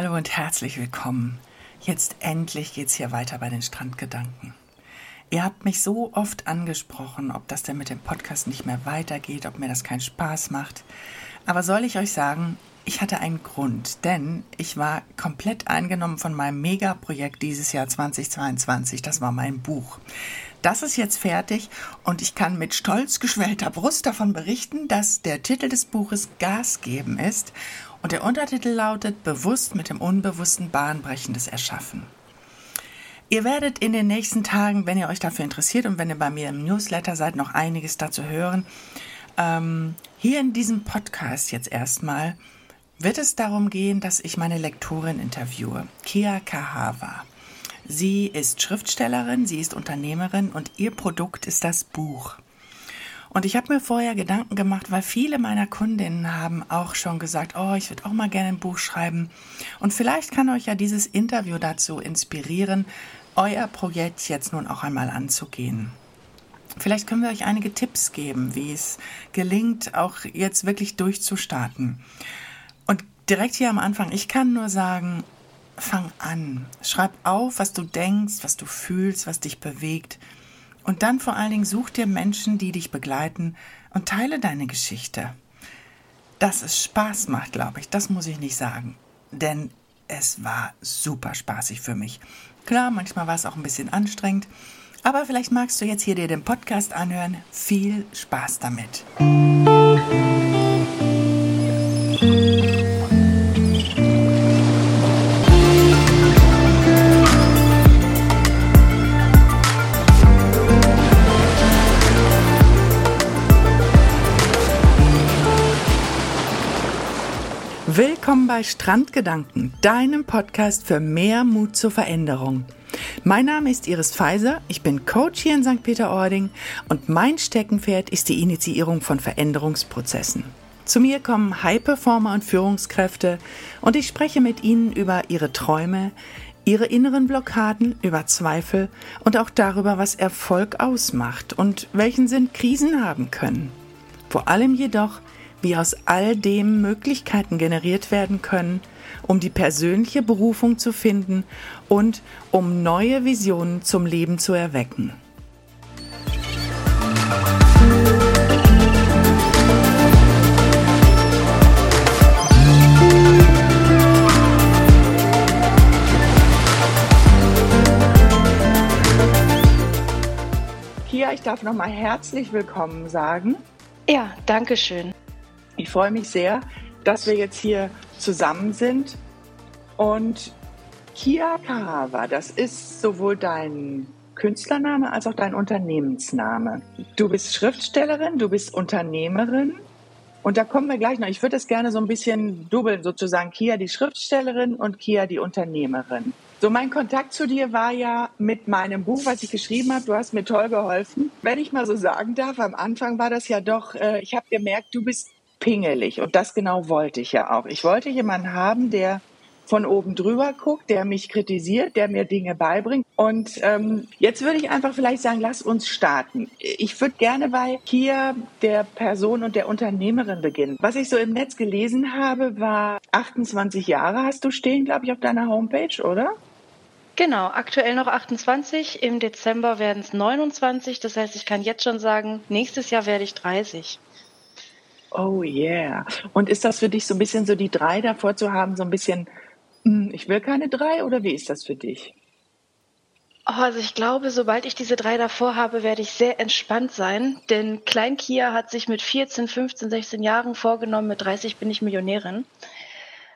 Hallo und herzlich willkommen. Jetzt endlich geht's hier weiter bei den Strandgedanken. Ihr habt mich so oft angesprochen, ob das denn mit dem Podcast nicht mehr weitergeht, ob mir das keinen Spaß macht. Aber soll ich euch sagen, ich hatte einen Grund, denn ich war komplett eingenommen von meinem Megaprojekt dieses Jahr 2022. Das war mein Buch. Das ist jetzt fertig und ich kann mit stolz geschwellter Brust davon berichten, dass der Titel des Buches Gas geben ist und der Untertitel lautet Bewusst mit dem Unbewussten Bahnbrechendes Erschaffen. Ihr werdet in den nächsten Tagen, wenn ihr euch dafür interessiert und wenn ihr bei mir im Newsletter seid, noch einiges dazu hören. Ähm, hier in diesem Podcast jetzt erstmal wird es darum gehen, dass ich meine Lektorin interviewe, Kia Kahava. Sie ist Schriftstellerin, sie ist Unternehmerin und ihr Produkt ist das Buch. Und ich habe mir vorher Gedanken gemacht, weil viele meiner Kundinnen haben auch schon gesagt, oh, ich würde auch mal gerne ein Buch schreiben. Und vielleicht kann euch ja dieses Interview dazu inspirieren, euer Projekt jetzt nun auch einmal anzugehen. Vielleicht können wir euch einige Tipps geben, wie es gelingt, auch jetzt wirklich durchzustarten. Und direkt hier am Anfang, ich kann nur sagen, fang an. Schreib auf, was du denkst, was du fühlst, was dich bewegt. Und dann vor allen Dingen such dir Menschen, die dich begleiten und teile deine Geschichte. Dass es Spaß macht, glaube ich, das muss ich nicht sagen. Denn es war super spaßig für mich. Klar, manchmal war es auch ein bisschen anstrengend, aber vielleicht magst du jetzt hier dir den Podcast anhören. Viel Spaß damit. Bei Strandgedanken, deinem Podcast für mehr Mut zur Veränderung. Mein Name ist Iris Pfizer, ich bin Coach hier in St. Peter-Ording und mein Steckenpferd ist die Initiierung von Veränderungsprozessen. Zu mir kommen High-Performer und Führungskräfte und ich spreche mit ihnen über ihre Träume, ihre inneren Blockaden, über Zweifel und auch darüber, was Erfolg ausmacht und welchen Sinn Krisen haben können. Vor allem jedoch, wie aus all dem Möglichkeiten generiert werden können, um die persönliche Berufung zu finden und um neue Visionen zum Leben zu erwecken. Kia, ich darf nochmal herzlich willkommen sagen. Ja, danke schön. Ich freue mich sehr, dass wir jetzt hier zusammen sind. Und Kia Kahava, das ist sowohl dein Künstlername als auch dein Unternehmensname. Du bist Schriftstellerin, du bist Unternehmerin. Und da kommen wir gleich noch. Ich würde es gerne so ein bisschen dubbeln, sozusagen Kia die Schriftstellerin und Kia die Unternehmerin. So, mein Kontakt zu dir war ja mit meinem Buch, was ich geschrieben habe. Du hast mir toll geholfen. Wenn ich mal so sagen darf, am Anfang war das ja doch, äh, ich habe gemerkt, du bist pingelig. Und das genau wollte ich ja auch. Ich wollte jemanden haben, der von oben drüber guckt, der mich kritisiert, der mir Dinge beibringt. Und ähm, jetzt würde ich einfach vielleicht sagen, lass uns starten. Ich würde gerne bei hier der Person und der Unternehmerin beginnen. Was ich so im Netz gelesen habe, war 28 Jahre hast du stehen, glaube ich, auf deiner Homepage, oder? Genau, aktuell noch 28. Im Dezember werden es 29. Das heißt, ich kann jetzt schon sagen, nächstes Jahr werde ich 30. Oh yeah. Und ist das für dich so ein bisschen so die drei davor zu haben, so ein bisschen, hm, ich will keine drei oder wie ist das für dich? Oh, also ich glaube, sobald ich diese drei davor habe, werde ich sehr entspannt sein, denn Klein Kia hat sich mit 14, 15, 16 Jahren vorgenommen, mit 30 bin ich Millionärin.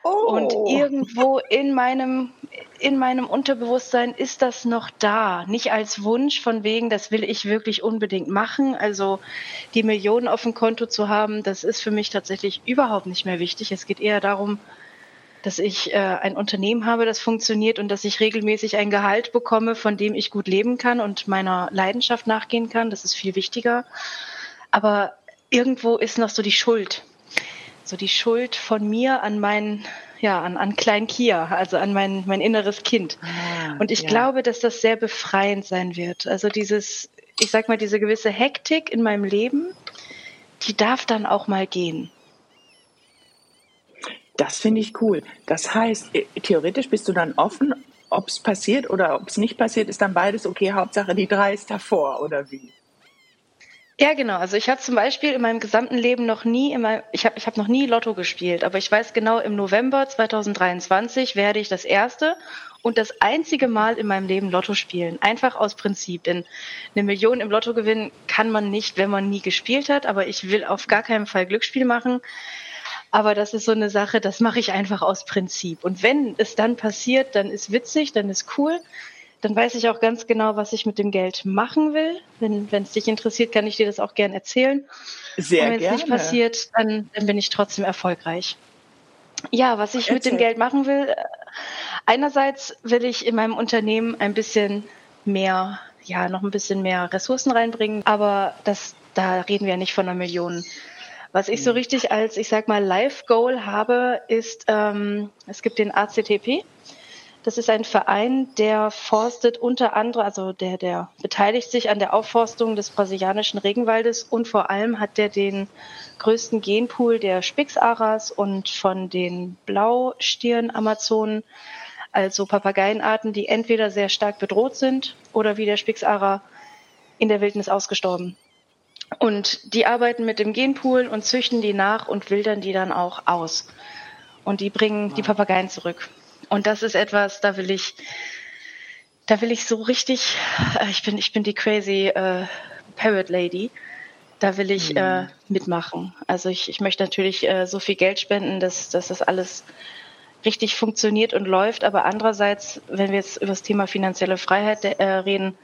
Oh. Und irgendwo in meinem, in meinem Unterbewusstsein ist das noch da. Nicht als Wunsch von wegen, das will ich wirklich unbedingt machen. Also die Millionen auf dem Konto zu haben, das ist für mich tatsächlich überhaupt nicht mehr wichtig. Es geht eher darum, dass ich äh, ein Unternehmen habe, das funktioniert und dass ich regelmäßig ein Gehalt bekomme, von dem ich gut leben kann und meiner Leidenschaft nachgehen kann. Das ist viel wichtiger. Aber irgendwo ist noch so die Schuld so die Schuld von mir an mein, ja, an, an Klein Kia, also an mein, mein inneres Kind. Ah, und ich ja. glaube, dass das sehr befreiend sein wird. Also dieses, ich sag mal, diese gewisse Hektik in meinem Leben, die darf dann auch mal gehen. Das finde ich cool. Das heißt, äh, theoretisch bist du dann offen, ob es passiert oder ob es nicht passiert, ist dann beides okay. Hauptsache die drei ist davor oder wie? Ja, genau. Also ich habe zum Beispiel in meinem gesamten Leben noch nie, meinem, ich habe ich hab noch nie Lotto gespielt, aber ich weiß genau, im November 2023 werde ich das erste und das einzige Mal in meinem Leben Lotto spielen. Einfach aus Prinzip. Denn eine Million im Lotto gewinnen kann man nicht, wenn man nie gespielt hat. Aber ich will auf gar keinen Fall Glücksspiel machen. Aber das ist so eine Sache, das mache ich einfach aus Prinzip. Und wenn es dann passiert, dann ist witzig, dann ist cool. Dann weiß ich auch ganz genau, was ich mit dem Geld machen will. Wenn es dich interessiert, kann ich dir das auch gern erzählen. Sehr Und wenn es nicht passiert, dann, dann bin ich trotzdem erfolgreich. Ja, was ich Erzähl. mit dem Geld machen will, einerseits will ich in meinem Unternehmen ein bisschen mehr, ja, noch ein bisschen mehr Ressourcen reinbringen, aber das, da reden wir ja nicht von einer Million. Was ich so mhm. richtig als, ich sag mal, Life-Goal habe, ist, ähm, es gibt den ACTP. Das ist ein Verein, der forstet unter anderem, also der, der beteiligt sich an der Aufforstung des brasilianischen Regenwaldes und vor allem hat der den größten Genpool der Spixaras und von den Blaustirn-Amazonen, also Papageienarten, die entweder sehr stark bedroht sind oder wie der Spixara in der Wildnis ausgestorben. Und die arbeiten mit dem Genpool und züchten die nach und wildern die dann auch aus. Und die bringen die Papageien zurück. Und das ist etwas, da will ich, da will ich so richtig, äh, ich bin, ich bin die crazy äh, Parrot Lady. Da will ich mhm. äh, mitmachen. Also ich, ich möchte natürlich äh, so viel Geld spenden, dass, dass das alles richtig funktioniert und läuft. Aber andererseits, wenn wir jetzt über das Thema finanzielle Freiheit äh, reden,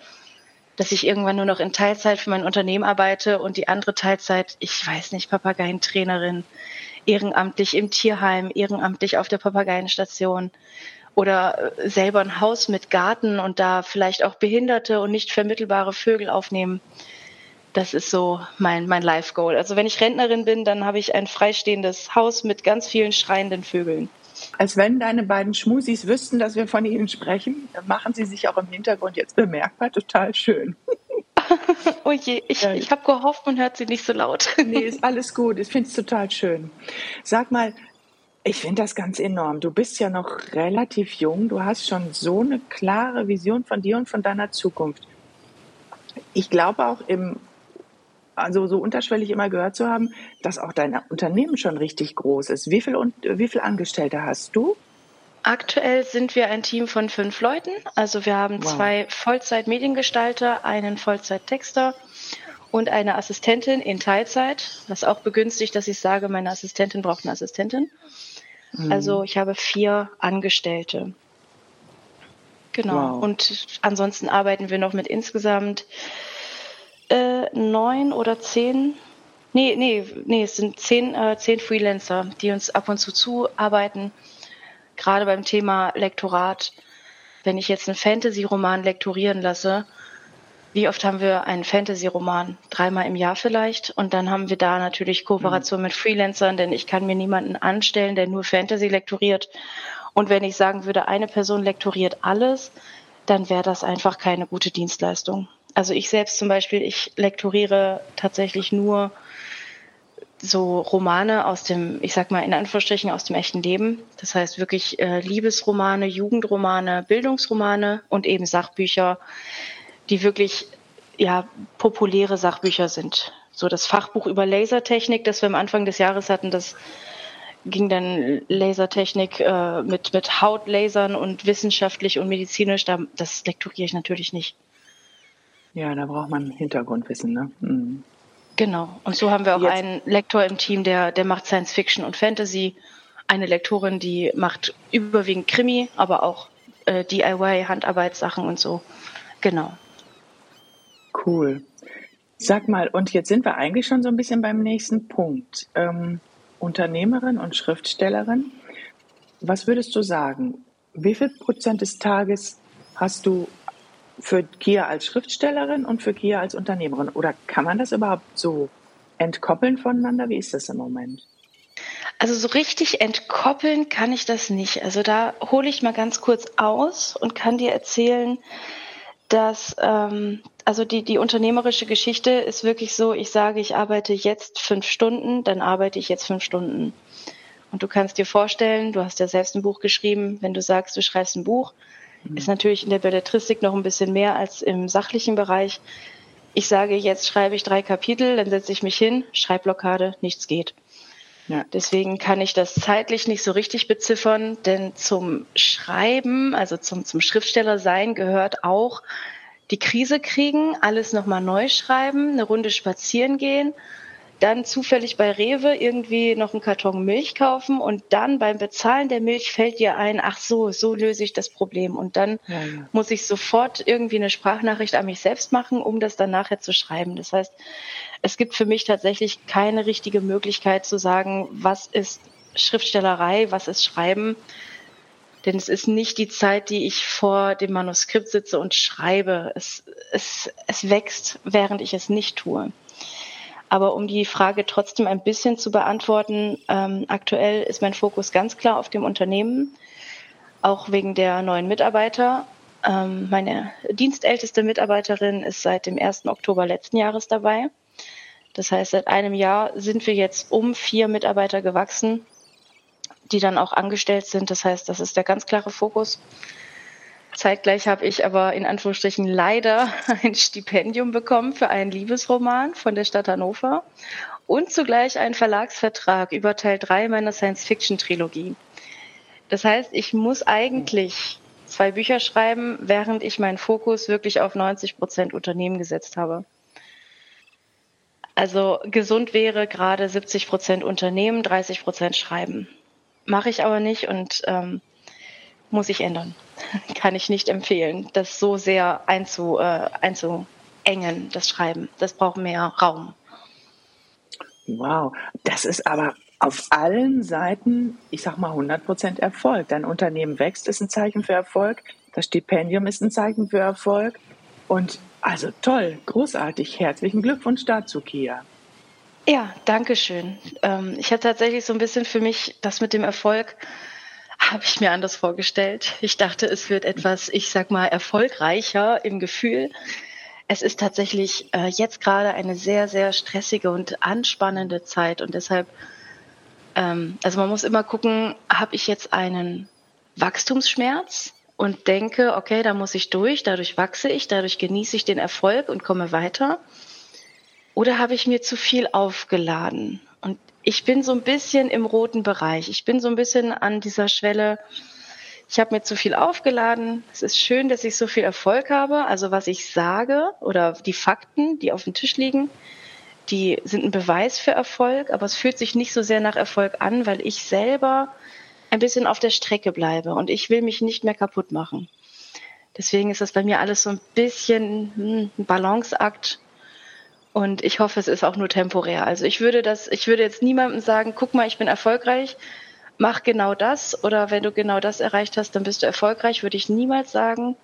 dass ich irgendwann nur noch in Teilzeit für mein Unternehmen arbeite und die andere Teilzeit, ich weiß nicht, Papageientrainerin, ehrenamtlich im Tierheim, ehrenamtlich auf der Papageienstation oder äh, selber ein Haus mit Garten und da vielleicht auch behinderte und nicht vermittelbare Vögel aufnehmen. Das ist so mein, mein Life Goal. Also wenn ich Rentnerin bin, dann habe ich ein freistehendes Haus mit ganz vielen schreienden Vögeln. Als wenn deine beiden Schmusis wüssten, dass wir von ihnen sprechen, machen sie sich auch im Hintergrund jetzt bemerkbar. Total schön. oh je, ich, ja. ich habe gehofft, man hört sie nicht so laut. nee, ist alles gut. Ich finde es total schön. Sag mal, ich finde das ganz enorm. Du bist ja noch relativ jung. Du hast schon so eine klare Vision von dir und von deiner Zukunft. Ich glaube auch im also so unterschwellig immer gehört zu haben, dass auch dein Unternehmen schon richtig groß ist. Wie viele wie viel Angestellte hast du? Aktuell sind wir ein Team von fünf Leuten. Also wir haben wow. zwei Vollzeit-Mediengestalter, einen Vollzeit-Texter und eine Assistentin in Teilzeit, was auch begünstigt, dass ich sage, meine Assistentin braucht eine Assistentin. Mhm. Also ich habe vier Angestellte. Genau. Wow. Und ansonsten arbeiten wir noch mit insgesamt äh, neun oder zehn, nee, nee, nee, es sind zehn, äh, zehn Freelancer, die uns ab und zu zuarbeiten. Gerade beim Thema Lektorat. Wenn ich jetzt einen Fantasy-Roman lektorieren lasse, wie oft haben wir einen Fantasy-Roman? Dreimal im Jahr vielleicht. Und dann haben wir da natürlich Kooperation mhm. mit Freelancern, denn ich kann mir niemanden anstellen, der nur Fantasy lektoriert. Und wenn ich sagen würde, eine Person lektoriert alles, dann wäre das einfach keine gute Dienstleistung. Also ich selbst zum Beispiel, ich lektoriere tatsächlich nur so Romane aus dem, ich sag mal in Anführungsstrichen aus dem echten Leben. Das heißt wirklich äh, Liebesromane, Jugendromane, Bildungsromane und eben Sachbücher, die wirklich ja populäre Sachbücher sind. So das Fachbuch über Lasertechnik, das wir am Anfang des Jahres hatten, das ging dann Lasertechnik äh, mit mit Hautlasern und wissenschaftlich und medizinisch. Da, das lektoriere ich natürlich nicht. Ja, da braucht man Hintergrundwissen, ne? Mhm. Genau. Und so haben wir auch Jetzt. einen Lektor im Team, der, der macht Science Fiction und Fantasy. Eine Lektorin, die macht überwiegend Krimi, aber auch äh, DIY, Handarbeitssachen und so. Genau. Cool. Sag mal, und jetzt sind wir eigentlich schon so ein bisschen beim nächsten Punkt. Ähm, Unternehmerin und Schriftstellerin. Was würdest du sagen? Wie viel Prozent des Tages hast du für Kia als Schriftstellerin und für Kia als Unternehmerin? Oder kann man das überhaupt so entkoppeln voneinander? Wie ist das im Moment? Also so richtig entkoppeln kann ich das nicht. Also da hole ich mal ganz kurz aus und kann dir erzählen, dass ähm, also die, die unternehmerische Geschichte ist wirklich so, ich sage, ich arbeite jetzt fünf Stunden, dann arbeite ich jetzt fünf Stunden. Und du kannst dir vorstellen, du hast ja selbst ein Buch geschrieben, wenn du sagst, du schreibst ein Buch, mhm. ist natürlich in der Belletristik noch ein bisschen mehr als im sachlichen Bereich. Ich sage, jetzt schreibe ich drei Kapitel, dann setze ich mich hin, Schreibblockade, nichts geht. Ja. Deswegen kann ich das zeitlich nicht so richtig beziffern, denn zum Schreiben, also zum, zum Schriftsteller sein, gehört auch die Krise kriegen, alles nochmal neu schreiben, eine Runde spazieren gehen, dann zufällig bei Rewe irgendwie noch einen Karton Milch kaufen und dann beim Bezahlen der Milch fällt dir ein, ach so, so löse ich das Problem. Und dann ja, ja. muss ich sofort irgendwie eine Sprachnachricht an mich selbst machen, um das dann nachher zu schreiben. Das heißt, es gibt für mich tatsächlich keine richtige Möglichkeit zu sagen, was ist Schriftstellerei, was ist Schreiben. Denn es ist nicht die Zeit, die ich vor dem Manuskript sitze und schreibe. Es, es, es wächst, während ich es nicht tue. Aber um die Frage trotzdem ein bisschen zu beantworten, ähm, aktuell ist mein Fokus ganz klar auf dem Unternehmen, auch wegen der neuen Mitarbeiter. Ähm, meine dienstälteste Mitarbeiterin ist seit dem 1. Oktober letzten Jahres dabei. Das heißt, seit einem Jahr sind wir jetzt um vier Mitarbeiter gewachsen, die dann auch angestellt sind. Das heißt, das ist der ganz klare Fokus. Zeitgleich habe ich aber in Anführungsstrichen leider ein Stipendium bekommen für einen Liebesroman von der Stadt Hannover und zugleich einen Verlagsvertrag über Teil 3 meiner Science-Fiction-Trilogie. Das heißt, ich muss eigentlich zwei Bücher schreiben, während ich meinen Fokus wirklich auf 90 Prozent Unternehmen gesetzt habe. Also gesund wäre gerade 70 Prozent Unternehmen, 30 Prozent Schreiben. Mache ich aber nicht und ähm, muss ich ändern. Kann ich nicht empfehlen, das so sehr einzu, äh, einzuengen, das Schreiben. Das braucht mehr Raum. Wow, das ist aber auf allen Seiten, ich sag mal 100 Prozent Erfolg. Dein Unternehmen wächst, ist ein Zeichen für Erfolg. Das Stipendium ist ein Zeichen für Erfolg. Und also toll, großartig. Herzlichen Glückwunsch dazu, Kia. Ja, danke schön. Ähm, ich habe tatsächlich so ein bisschen für mich das mit dem Erfolg habe ich mir anders vorgestellt. Ich dachte, es wird etwas, ich sag mal, erfolgreicher im Gefühl. Es ist tatsächlich äh, jetzt gerade eine sehr, sehr stressige und anspannende Zeit und deshalb, ähm, also man muss immer gucken, habe ich jetzt einen Wachstumsschmerz und denke, okay, da muss ich durch, dadurch wachse ich, dadurch genieße ich den Erfolg und komme weiter. Oder habe ich mir zu viel aufgeladen? Und ich bin so ein bisschen im roten Bereich. Ich bin so ein bisschen an dieser Schwelle. Ich habe mir zu viel aufgeladen. Es ist schön, dass ich so viel Erfolg habe. Also was ich sage oder die Fakten, die auf dem Tisch liegen, die sind ein Beweis für Erfolg, aber es fühlt sich nicht so sehr nach Erfolg an, weil ich selber ein bisschen auf der Strecke bleibe und ich will mich nicht mehr kaputt machen. Deswegen ist das bei mir alles so ein bisschen hm, ein Balanceakt und ich hoffe, es ist auch nur temporär. Also ich würde das, ich würde jetzt niemandem sagen, guck mal, ich bin erfolgreich, mach genau das oder wenn du genau das erreicht hast, dann bist du erfolgreich, würde ich niemals sagen.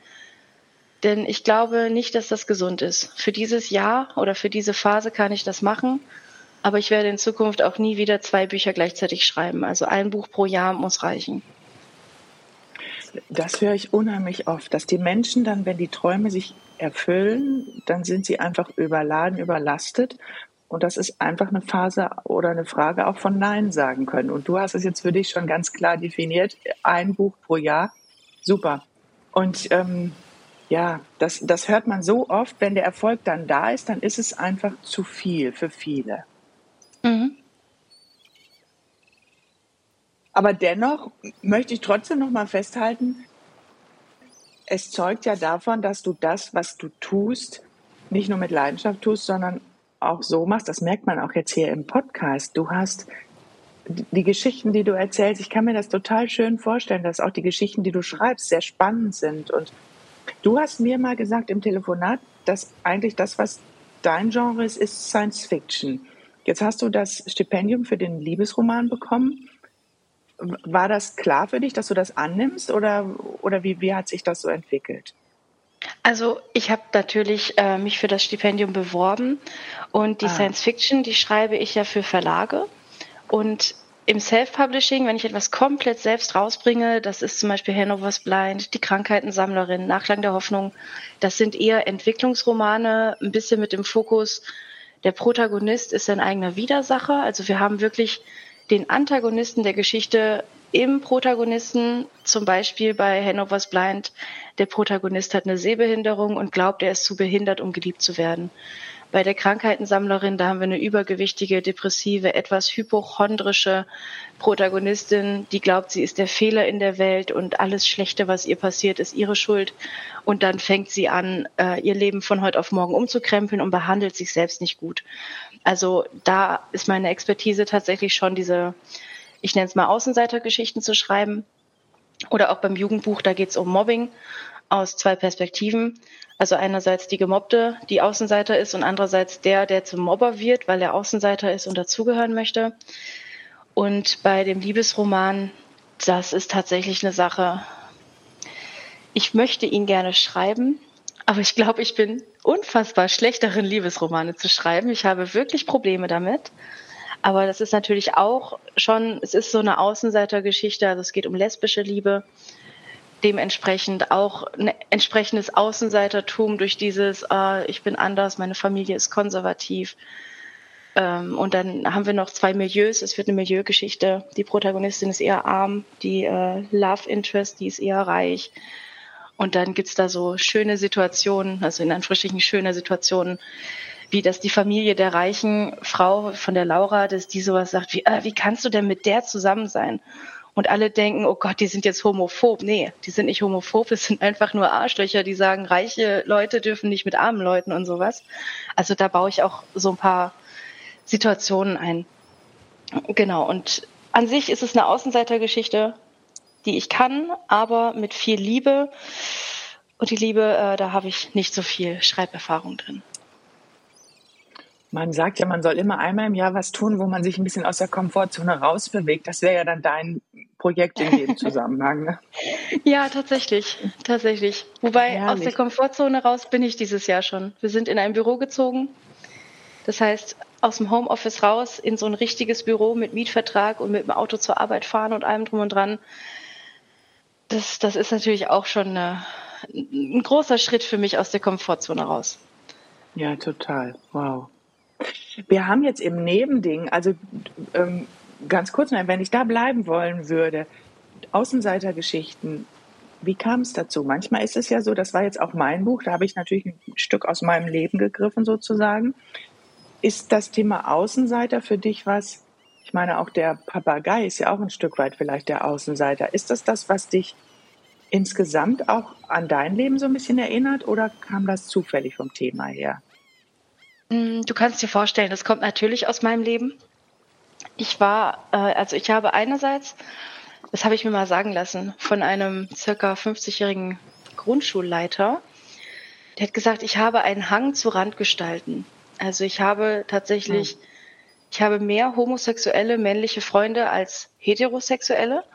Denn ich glaube nicht, dass das gesund ist. Für dieses Jahr oder für diese Phase kann ich das machen, aber ich werde in Zukunft auch nie wieder zwei Bücher gleichzeitig schreiben. Also ein Buch pro Jahr muss reichen. Das höre ich unheimlich oft, dass die Menschen dann, wenn die Träume sich erfüllen, dann sind sie einfach überladen, überlastet. Und das ist einfach eine Phase oder eine Frage auch von Nein sagen können. Und du hast es jetzt für dich schon ganz klar definiert. Ein Buch pro Jahr. Super. Und ähm, ja, das, das hört man so oft. Wenn der Erfolg dann da ist, dann ist es einfach zu viel für viele. Mhm. Aber dennoch möchte ich trotzdem noch mal festhalten, es zeugt ja davon, dass du das, was du tust, nicht nur mit Leidenschaft tust, sondern auch so machst. Das merkt man auch jetzt hier im Podcast. Du hast die Geschichten, die du erzählst, ich kann mir das total schön vorstellen, dass auch die Geschichten, die du schreibst, sehr spannend sind. Und du hast mir mal gesagt im Telefonat, dass eigentlich das, was dein Genre ist, ist Science Fiction. Jetzt hast du das Stipendium für den Liebesroman bekommen. War das klar für dich, dass du das annimmst oder, oder wie, wie hat sich das so entwickelt? Also ich habe natürlich äh, mich für das Stipendium beworben und die ah. Science Fiction, die schreibe ich ja für Verlage und im Self-Publishing, wenn ich etwas komplett selbst rausbringe, das ist zum Beispiel Hanover's Blind, Die Krankheitensammlerin, Nachklang der Hoffnung, das sind eher Entwicklungsromane, ein bisschen mit dem Fokus, der Protagonist ist ein eigener Widersacher. Also wir haben wirklich den Antagonisten der Geschichte im Protagonisten, zum Beispiel bei Hanover's Blind, der Protagonist hat eine Sehbehinderung und glaubt, er ist zu behindert, um geliebt zu werden. Bei der Krankheitensammlerin, da haben wir eine übergewichtige, depressive, etwas hypochondrische Protagonistin, die glaubt, sie ist der Fehler in der Welt und alles Schlechte, was ihr passiert, ist ihre Schuld. Und dann fängt sie an, äh, ihr Leben von heute auf morgen umzukrempeln und behandelt sich selbst nicht gut. Also da ist meine Expertise tatsächlich schon diese, ich nenne es mal Außenseitergeschichten zu schreiben. Oder auch beim Jugendbuch, da geht es um Mobbing aus zwei Perspektiven. Also einerseits die Gemobbte, die Außenseiter ist und andererseits der, der zum Mobber wird, weil er Außenseiter ist und dazugehören möchte. Und bei dem Liebesroman, das ist tatsächlich eine Sache. Ich möchte ihn gerne schreiben, aber ich glaube, ich bin unfassbar schlecht darin, Liebesromane zu schreiben. Ich habe wirklich Probleme damit. Aber das ist natürlich auch schon, es ist so eine Außenseitergeschichte, also es geht um lesbische Liebe dementsprechend auch ein entsprechendes Außenseitertum durch dieses, äh, ich bin anders, meine Familie ist konservativ. Ähm, und dann haben wir noch zwei Milieus. Es wird eine Milieugeschichte. Die Protagonistin ist eher arm, die äh, Love Interest, die ist eher reich. Und dann gibt's da so schöne Situationen, also in Anführungsstrichen schöne Situationen, wie dass die Familie der reichen Frau von der Laura, dass die sowas sagt, wie, äh, wie kannst du denn mit der zusammen sein? und alle denken, oh Gott, die sind jetzt homophob. Nee, die sind nicht homophob, es sind einfach nur Arschlöcher, die sagen, reiche Leute dürfen nicht mit armen Leuten und sowas. Also da baue ich auch so ein paar Situationen ein. Genau, und an sich ist es eine Außenseitergeschichte, die ich kann, aber mit viel Liebe. Und die Liebe, äh, da habe ich nicht so viel Schreiberfahrung drin. Man sagt ja, man soll immer einmal im Jahr was tun, wo man sich ein bisschen aus der Komfortzone rausbewegt. Das wäre ja dann dein Projekt in dem Zusammenhang. Ne? Ja, tatsächlich, tatsächlich. Wobei Herrlich. aus der Komfortzone raus bin ich dieses Jahr schon. Wir sind in ein Büro gezogen. Das heißt, aus dem Homeoffice raus in so ein richtiges Büro mit Mietvertrag und mit dem Auto zur Arbeit fahren und allem drum und dran. Das, das ist natürlich auch schon eine, ein großer Schritt für mich aus der Komfortzone raus. Ja, total. Wow. Wir haben jetzt im Nebending, also ähm, ganz kurz wenn ich da bleiben wollen würde, Außenseitergeschichten, wie kam es dazu? Manchmal ist es ja so, das war jetzt auch mein Buch, da habe ich natürlich ein Stück aus meinem Leben gegriffen sozusagen. Ist das Thema Außenseiter für dich was? Ich meine, auch der Papagei ist ja auch ein Stück weit vielleicht der Außenseiter. Ist das das, was dich insgesamt auch an dein Leben so ein bisschen erinnert oder kam das zufällig vom Thema her? Mm, du kannst dir vorstellen, das kommt natürlich aus meinem Leben. Ich war, äh, also ich habe einerseits, das habe ich mir mal sagen lassen, von einem circa 50-jährigen Grundschulleiter, der hat gesagt, ich habe einen Hang zu Randgestalten. Also ich habe tatsächlich, mhm. Ich habe mehr homosexuelle männliche Freunde als heterosexuelle.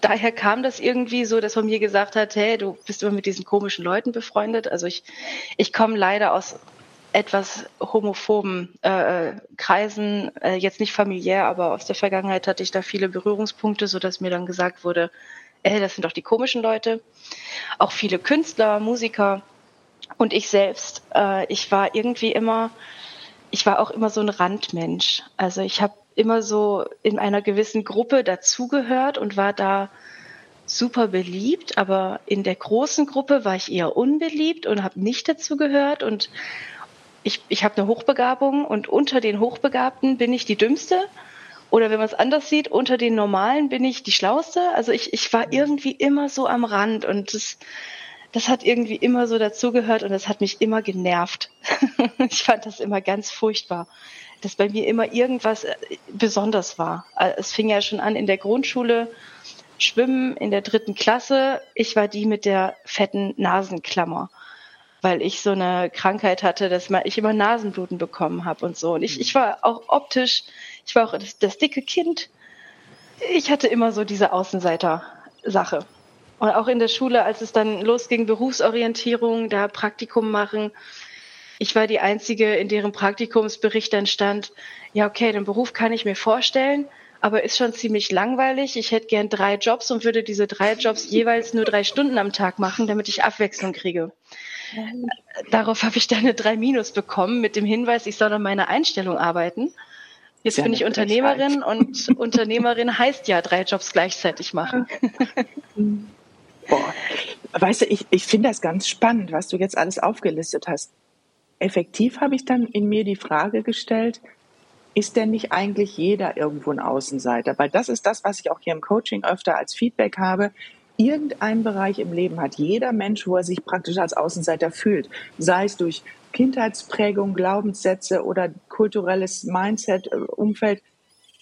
Daher kam das irgendwie so, dass man mir gesagt hat, hey, du bist immer mit diesen komischen Leuten befreundet. Also ich, ich komme leider aus etwas homophoben äh, Kreisen, äh, jetzt nicht familiär, aber aus der Vergangenheit hatte ich da viele Berührungspunkte, so dass mir dann gesagt wurde, ey, das sind doch die komischen Leute. Auch viele Künstler, Musiker und ich selbst. Äh, ich war irgendwie immer, ich war auch immer so ein Randmensch. Also ich habe immer so in einer gewissen Gruppe dazugehört und war da super beliebt, aber in der großen Gruppe war ich eher unbeliebt und habe nicht dazugehört und ich, ich habe eine Hochbegabung und unter den Hochbegabten bin ich die Dümmste. Oder wenn man es anders sieht, unter den Normalen bin ich die Schlauste. Also ich, ich war irgendwie immer so am Rand und das, das hat irgendwie immer so dazugehört und das hat mich immer genervt. ich fand das immer ganz furchtbar, dass bei mir immer irgendwas äh, besonders war. Äh, es fing ja schon an in der Grundschule, Schwimmen in der dritten Klasse. Ich war die mit der fetten Nasenklammer weil ich so eine Krankheit hatte, dass ich immer Nasenbluten bekommen habe und so. Und ich, ich war auch optisch, ich war auch das, das dicke Kind. Ich hatte immer so diese Außenseiter-Sache. Und auch in der Schule, als es dann losging, Berufsorientierung, da Praktikum machen, ich war die Einzige, in deren Praktikumsbericht dann stand, ja, okay, den Beruf kann ich mir vorstellen, aber ist schon ziemlich langweilig. Ich hätte gern drei Jobs und würde diese drei Jobs jeweils nur drei Stunden am Tag machen, damit ich Abwechslung kriege. Darauf habe ich dann eine 3 Minus bekommen mit dem Hinweis, ich soll an meiner Einstellung arbeiten. Jetzt ja bin ich Unternehmerin und Unternehmerin heißt ja drei Jobs gleichzeitig machen. Boah, weißt du, ich, ich finde das ganz spannend, was du jetzt alles aufgelistet hast. Effektiv habe ich dann in mir die Frage gestellt, ist denn nicht eigentlich jeder irgendwo ein Außenseiter? Weil das ist das, was ich auch hier im Coaching öfter als Feedback habe. Irgendein Bereich im Leben hat jeder Mensch, wo er sich praktisch als Außenseiter fühlt. Sei es durch Kindheitsprägung, Glaubenssätze oder kulturelles Mindset, äh, Umfeld.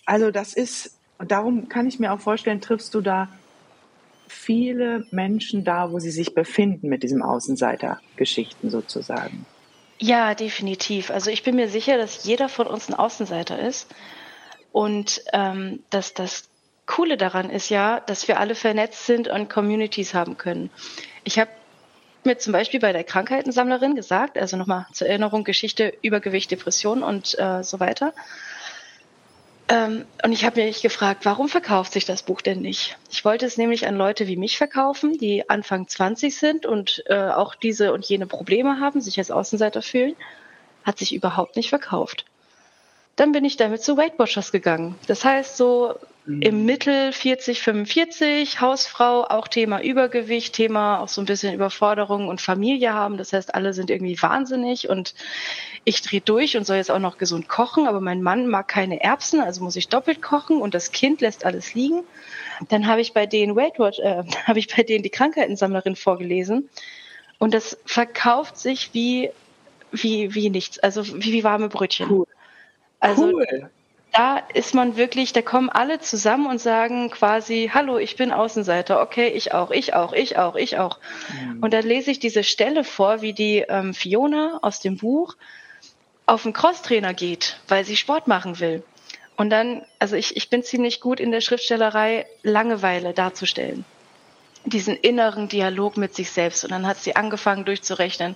Also das ist, und darum kann ich mir auch vorstellen, triffst du da viele Menschen da, wo sie sich befinden mit diesem Außenseiter-Geschichten sozusagen. Ja, definitiv. Also ich bin mir sicher, dass jeder von uns ein Außenseiter ist. Und ähm, dass das Coole daran ist ja, dass wir alle vernetzt sind und Communities haben können. Ich habe mir zum Beispiel bei der Krankheitensammlerin gesagt, also nochmal zur Erinnerung, Geschichte, Übergewicht, Depression und äh, so weiter. Ähm, und ich habe mich gefragt, warum verkauft sich das Buch denn nicht? Ich wollte es nämlich an Leute wie mich verkaufen, die Anfang 20 sind und äh, auch diese und jene Probleme haben, sich als Außenseiter fühlen. Hat sich überhaupt nicht verkauft. Dann bin ich damit zu Weight Watchers gegangen. Das heißt, so mhm. im Mittel 40, 45, Hausfrau, auch Thema Übergewicht, Thema auch so ein bisschen Überforderung und Familie haben. Das heißt, alle sind irgendwie wahnsinnig und ich drehe durch und soll jetzt auch noch gesund kochen, aber mein Mann mag keine Erbsen, also muss ich doppelt kochen und das Kind lässt alles liegen. Dann habe ich bei denen Weight Watch, äh, habe ich bei denen die Krankheitensammlerin vorgelesen und das verkauft sich wie wie wie nichts, also wie, wie warme Brötchen. Cool. Also cool. Da ist man wirklich, da kommen alle zusammen und sagen quasi, hallo, ich bin Außenseiter, okay, ich auch, ich auch, ich auch, ich auch. Mhm. Und da lese ich diese Stelle vor, wie die ähm, Fiona aus dem Buch auf einen Crosstrainer geht, weil sie Sport machen will. Und dann, also ich, ich bin ziemlich gut in der Schriftstellerei, Langeweile darzustellen. Diesen inneren Dialog mit sich selbst. Und dann hat sie angefangen durchzurechnen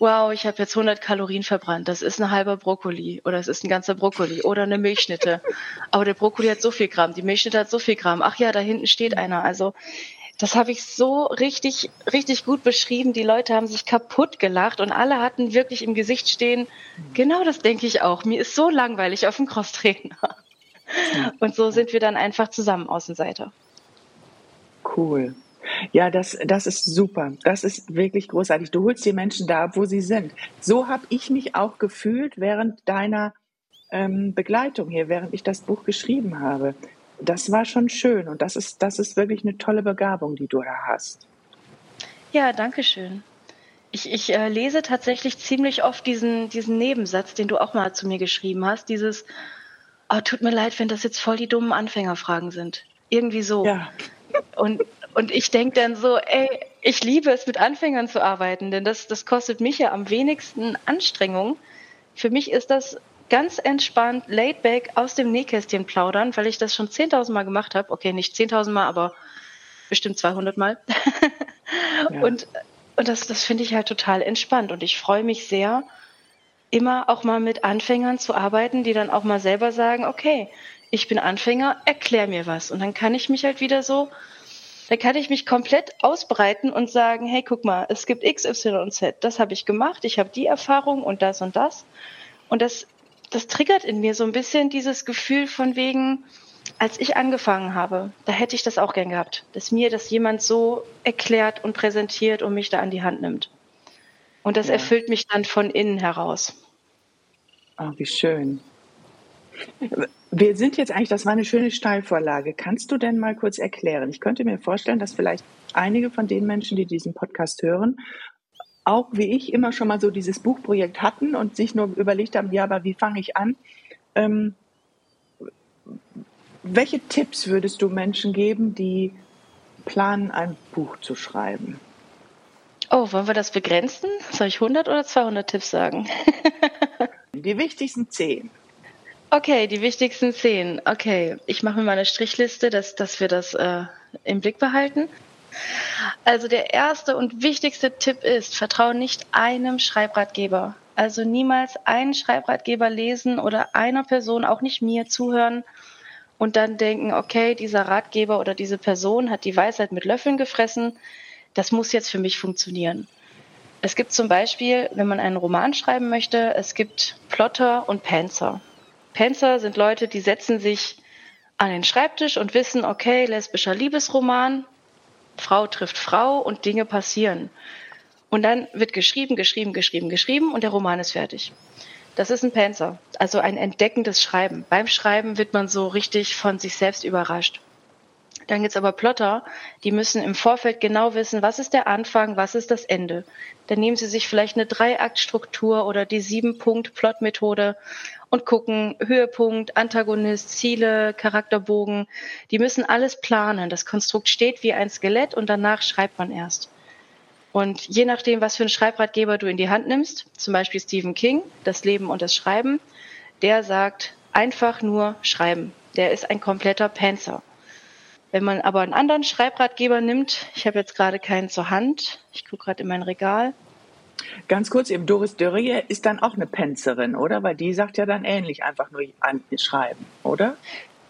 wow, ich habe jetzt 100 Kalorien verbrannt, das ist ein halber Brokkoli oder es ist ein ganzer Brokkoli oder eine Milchschnitte. Aber der Brokkoli hat so viel Gramm, die Milchschnitte hat so viel Gramm. Ach ja, da hinten steht einer. Also das habe ich so richtig, richtig gut beschrieben. Die Leute haben sich kaputt gelacht und alle hatten wirklich im Gesicht stehen, genau das denke ich auch. Mir ist so langweilig auf dem Crosstrainer. Und so sind wir dann einfach zusammen Außenseiter. Cool. Ja, das, das ist super. Das ist wirklich großartig. Du holst die Menschen da ab, wo sie sind. So habe ich mich auch gefühlt während deiner ähm, Begleitung hier, während ich das Buch geschrieben habe. Das war schon schön und das ist, das ist wirklich eine tolle Begabung, die du da hast. Ja, danke schön. Ich, ich äh, lese tatsächlich ziemlich oft diesen, diesen Nebensatz, den du auch mal zu mir geschrieben hast. Dieses, oh, tut mir leid, wenn das jetzt voll die dummen Anfängerfragen sind. Irgendwie so. Ja. Und und ich denke dann so, ey, ich liebe es, mit Anfängern zu arbeiten, denn das, das kostet mich ja am wenigsten Anstrengung. Für mich ist das ganz entspannt, laid back aus dem Nähkästchen plaudern, weil ich das schon 10.000 Mal gemacht habe. Okay, nicht 10.000 Mal, aber bestimmt 200 Mal. ja. Und, und das, das finde ich halt total entspannt. Und ich freue mich sehr, immer auch mal mit Anfängern zu arbeiten, die dann auch mal selber sagen, okay, ich bin Anfänger, erklär mir was. Und dann kann ich mich halt wieder so da kann ich mich komplett ausbreiten und sagen, hey, guck mal, es gibt X, Y und Z. Das habe ich gemacht, ich habe die Erfahrung und das und das. Und das, das triggert in mir so ein bisschen dieses Gefühl von wegen, als ich angefangen habe, da hätte ich das auch gern gehabt, dass mir das jemand so erklärt und präsentiert und mich da an die Hand nimmt. Und das ja. erfüllt mich dann von innen heraus. Oh, wie schön. Wir sind jetzt eigentlich, das war eine schöne Steilvorlage. Kannst du denn mal kurz erklären? Ich könnte mir vorstellen, dass vielleicht einige von den Menschen, die diesen Podcast hören, auch wie ich immer schon mal so dieses Buchprojekt hatten und sich nur überlegt haben, ja, aber wie fange ich an? Ähm, welche Tipps würdest du Menschen geben, die planen, ein Buch zu schreiben? Oh, wollen wir das begrenzen? Soll ich 100 oder 200 Tipps sagen? die wichtigsten zehn. Okay, die wichtigsten zehn. Okay, ich mache mir mal eine Strichliste, dass, dass wir das äh, im Blick behalten. Also der erste und wichtigste Tipp ist, vertraue nicht einem Schreibratgeber. Also niemals einen Schreibratgeber lesen oder einer Person, auch nicht mir, zuhören und dann denken, okay, dieser Ratgeber oder diese Person hat die Weisheit mit Löffeln gefressen, das muss jetzt für mich funktionieren. Es gibt zum Beispiel, wenn man einen Roman schreiben möchte, es gibt Plotter und Panzer. Panzer sind Leute, die setzen sich an den Schreibtisch und wissen, okay, lesbischer Liebesroman, Frau trifft Frau und Dinge passieren. Und dann wird geschrieben, geschrieben, geschrieben, geschrieben und der Roman ist fertig. Das ist ein Panzer, also ein entdeckendes Schreiben. Beim Schreiben wird man so richtig von sich selbst überrascht. Dann gibt es aber Plotter, die müssen im Vorfeld genau wissen, was ist der Anfang, was ist das Ende. Dann nehmen sie sich vielleicht eine Dreiaktstruktur oder die Sieben-Punkt-Plot-Methode und gucken Höhepunkt, Antagonist, Ziele, Charakterbogen. Die müssen alles planen. Das Konstrukt steht wie ein Skelett und danach schreibt man erst. Und je nachdem, was für einen Schreibratgeber du in die Hand nimmst, zum Beispiel Stephen King, das Leben und das Schreiben, der sagt einfach nur schreiben. Der ist ein kompletter Panzer. Wenn man aber einen anderen Schreibratgeber nimmt, ich habe jetzt gerade keinen zur Hand, ich gucke gerade in mein Regal. Ganz kurz, eben Doris Dörrie ist dann auch eine Penzerin, oder? Weil die sagt ja dann ähnlich, einfach nur schreiben, oder?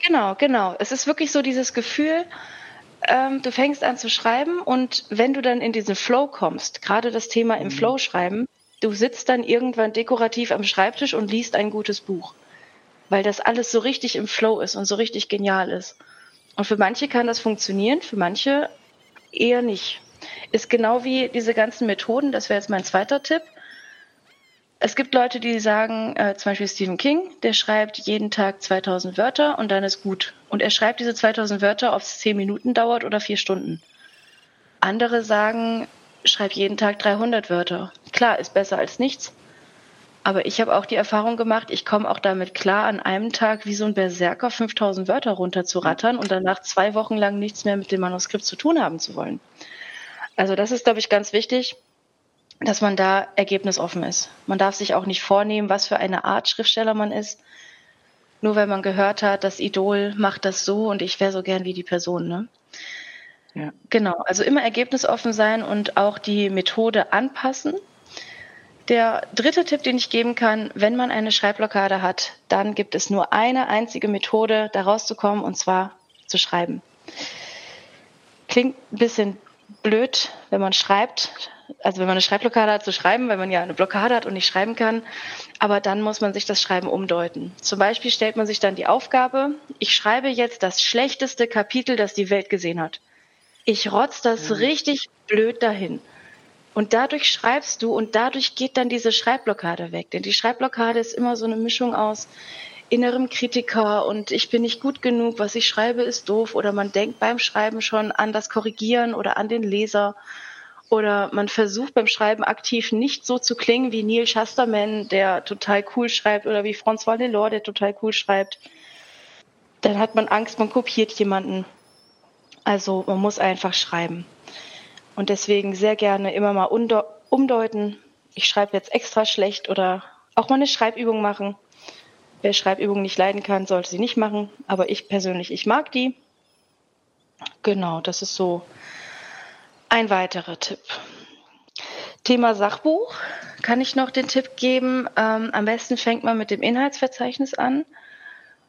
Genau, genau. Es ist wirklich so dieses Gefühl, ähm, du fängst an zu schreiben und wenn du dann in diesen Flow kommst, gerade das Thema im mhm. Flow schreiben, du sitzt dann irgendwann dekorativ am Schreibtisch und liest ein gutes Buch, weil das alles so richtig im Flow ist und so richtig genial ist. Und für manche kann das funktionieren, für manche eher nicht. Ist genau wie diese ganzen Methoden, das wäre jetzt mein zweiter Tipp. Es gibt Leute, die sagen, äh, zum Beispiel Stephen King, der schreibt jeden Tag 2000 Wörter und dann ist gut. Und er schreibt diese 2000 Wörter, ob es 10 Minuten dauert oder 4 Stunden. Andere sagen, schreib jeden Tag 300 Wörter. Klar, ist besser als nichts. Aber ich habe auch die Erfahrung gemacht, ich komme auch damit klar, an einem Tag wie so ein Berserker 5000 Wörter runterzurattern und danach zwei Wochen lang nichts mehr mit dem Manuskript zu tun haben zu wollen. Also das ist, glaube ich, ganz wichtig, dass man da ergebnisoffen ist. Man darf sich auch nicht vornehmen, was für eine Art Schriftsteller man ist. Nur weil man gehört hat, das Idol macht das so und ich wäre so gern wie die Person. Ne? Ja. Genau, also immer ergebnisoffen sein und auch die Methode anpassen der dritte Tipp, den ich geben kann, wenn man eine Schreibblockade hat, dann gibt es nur eine einzige Methode, da rauszukommen, und zwar zu schreiben. Klingt ein bisschen blöd, wenn man schreibt, also wenn man eine Schreibblockade hat, zu schreiben, weil man ja eine Blockade hat und nicht schreiben kann. Aber dann muss man sich das Schreiben umdeuten. Zum Beispiel stellt man sich dann die Aufgabe, ich schreibe jetzt das schlechteste Kapitel, das die Welt gesehen hat. Ich rotz das mhm. richtig blöd dahin. Und dadurch schreibst du und dadurch geht dann diese Schreibblockade weg. Denn die Schreibblockade ist immer so eine Mischung aus innerem Kritiker und ich bin nicht gut genug, was ich schreibe ist doof oder man denkt beim Schreiben schon an das Korrigieren oder an den Leser oder man versucht beim Schreiben aktiv nicht so zu klingen wie Neil Shusterman, der total cool schreibt oder wie François Delors, der total cool schreibt. Dann hat man Angst, man kopiert jemanden. Also man muss einfach schreiben. Und deswegen sehr gerne immer mal umdeuten. Ich schreibe jetzt extra schlecht oder auch mal eine Schreibübung machen. Wer Schreibübungen nicht leiden kann, sollte sie nicht machen. Aber ich persönlich, ich mag die. Genau, das ist so ein weiterer Tipp. Thema Sachbuch kann ich noch den Tipp geben. Ähm, am besten fängt man mit dem Inhaltsverzeichnis an.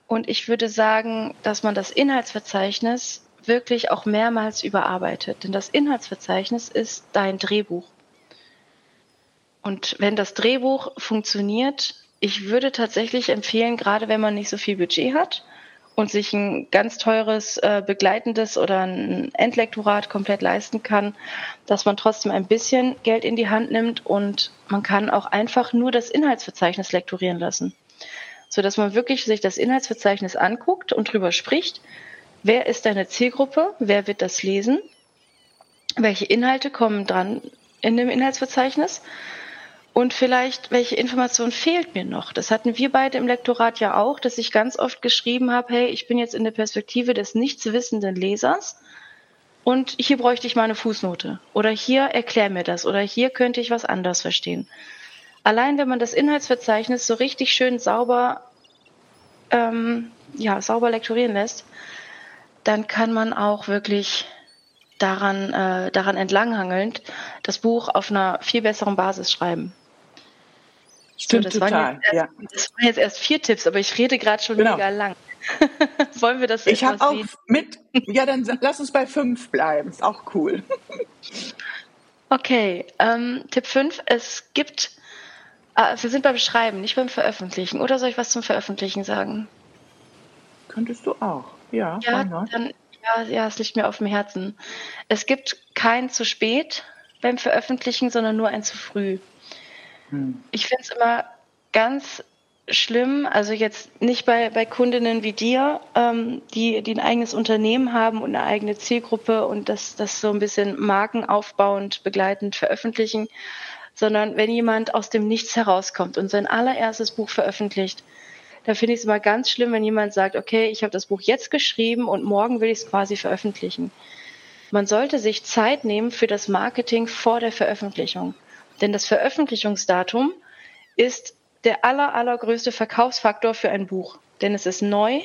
Und ich würde sagen, dass man das Inhaltsverzeichnis wirklich auch mehrmals überarbeitet. Denn das Inhaltsverzeichnis ist dein Drehbuch. Und wenn das Drehbuch funktioniert, ich würde tatsächlich empfehlen, gerade wenn man nicht so viel Budget hat und sich ein ganz teures äh, begleitendes oder ein Endlektorat komplett leisten kann, dass man trotzdem ein bisschen Geld in die Hand nimmt und man kann auch einfach nur das Inhaltsverzeichnis lektorieren lassen, so dass man wirklich sich das Inhaltsverzeichnis anguckt und drüber spricht Wer ist deine Zielgruppe? Wer wird das lesen? Welche Inhalte kommen dran in dem Inhaltsverzeichnis? Und vielleicht, welche Information fehlt mir noch? Das hatten wir beide im Lektorat ja auch, dass ich ganz oft geschrieben habe, hey, ich bin jetzt in der Perspektive des nichtswissenden Lesers und hier bräuchte ich mal eine Fußnote. Oder hier erklär mir das. Oder hier könnte ich was anders verstehen. Allein wenn man das Inhaltsverzeichnis so richtig schön sauber, ähm, ja, sauber lektorieren lässt, dann kann man auch wirklich daran, äh, daran entlanghangelnd das Buch auf einer viel besseren Basis schreiben. Stimmt so, das total. Waren erst, ja. Das waren jetzt erst vier Tipps, aber ich rede gerade schon genau. mega lang. Wollen wir das Ich habe auch sehen? mit. Ja, dann lass uns bei fünf bleiben. Ist auch cool. okay, ähm, Tipp 5. Es gibt Ah, wir sind beim Schreiben, nicht beim Veröffentlichen. Oder soll ich was zum Veröffentlichen sagen? Könntest du auch, ja. Ja, dann, ja, ja, es liegt mir auf dem Herzen. Es gibt kein zu spät beim Veröffentlichen, sondern nur ein zu früh. Hm. Ich finde es immer ganz schlimm, also jetzt nicht bei, bei Kundinnen wie dir, ähm, die, die ein eigenes Unternehmen haben und eine eigene Zielgruppe und das, das so ein bisschen markenaufbauend, begleitend veröffentlichen, sondern wenn jemand aus dem Nichts herauskommt und sein allererstes Buch veröffentlicht, da finde ich es immer ganz schlimm, wenn jemand sagt, okay, ich habe das Buch jetzt geschrieben und morgen will ich es quasi veröffentlichen. Man sollte sich Zeit nehmen für das Marketing vor der Veröffentlichung. Denn das Veröffentlichungsdatum ist der aller, allergrößte Verkaufsfaktor für ein Buch. Denn es ist neu,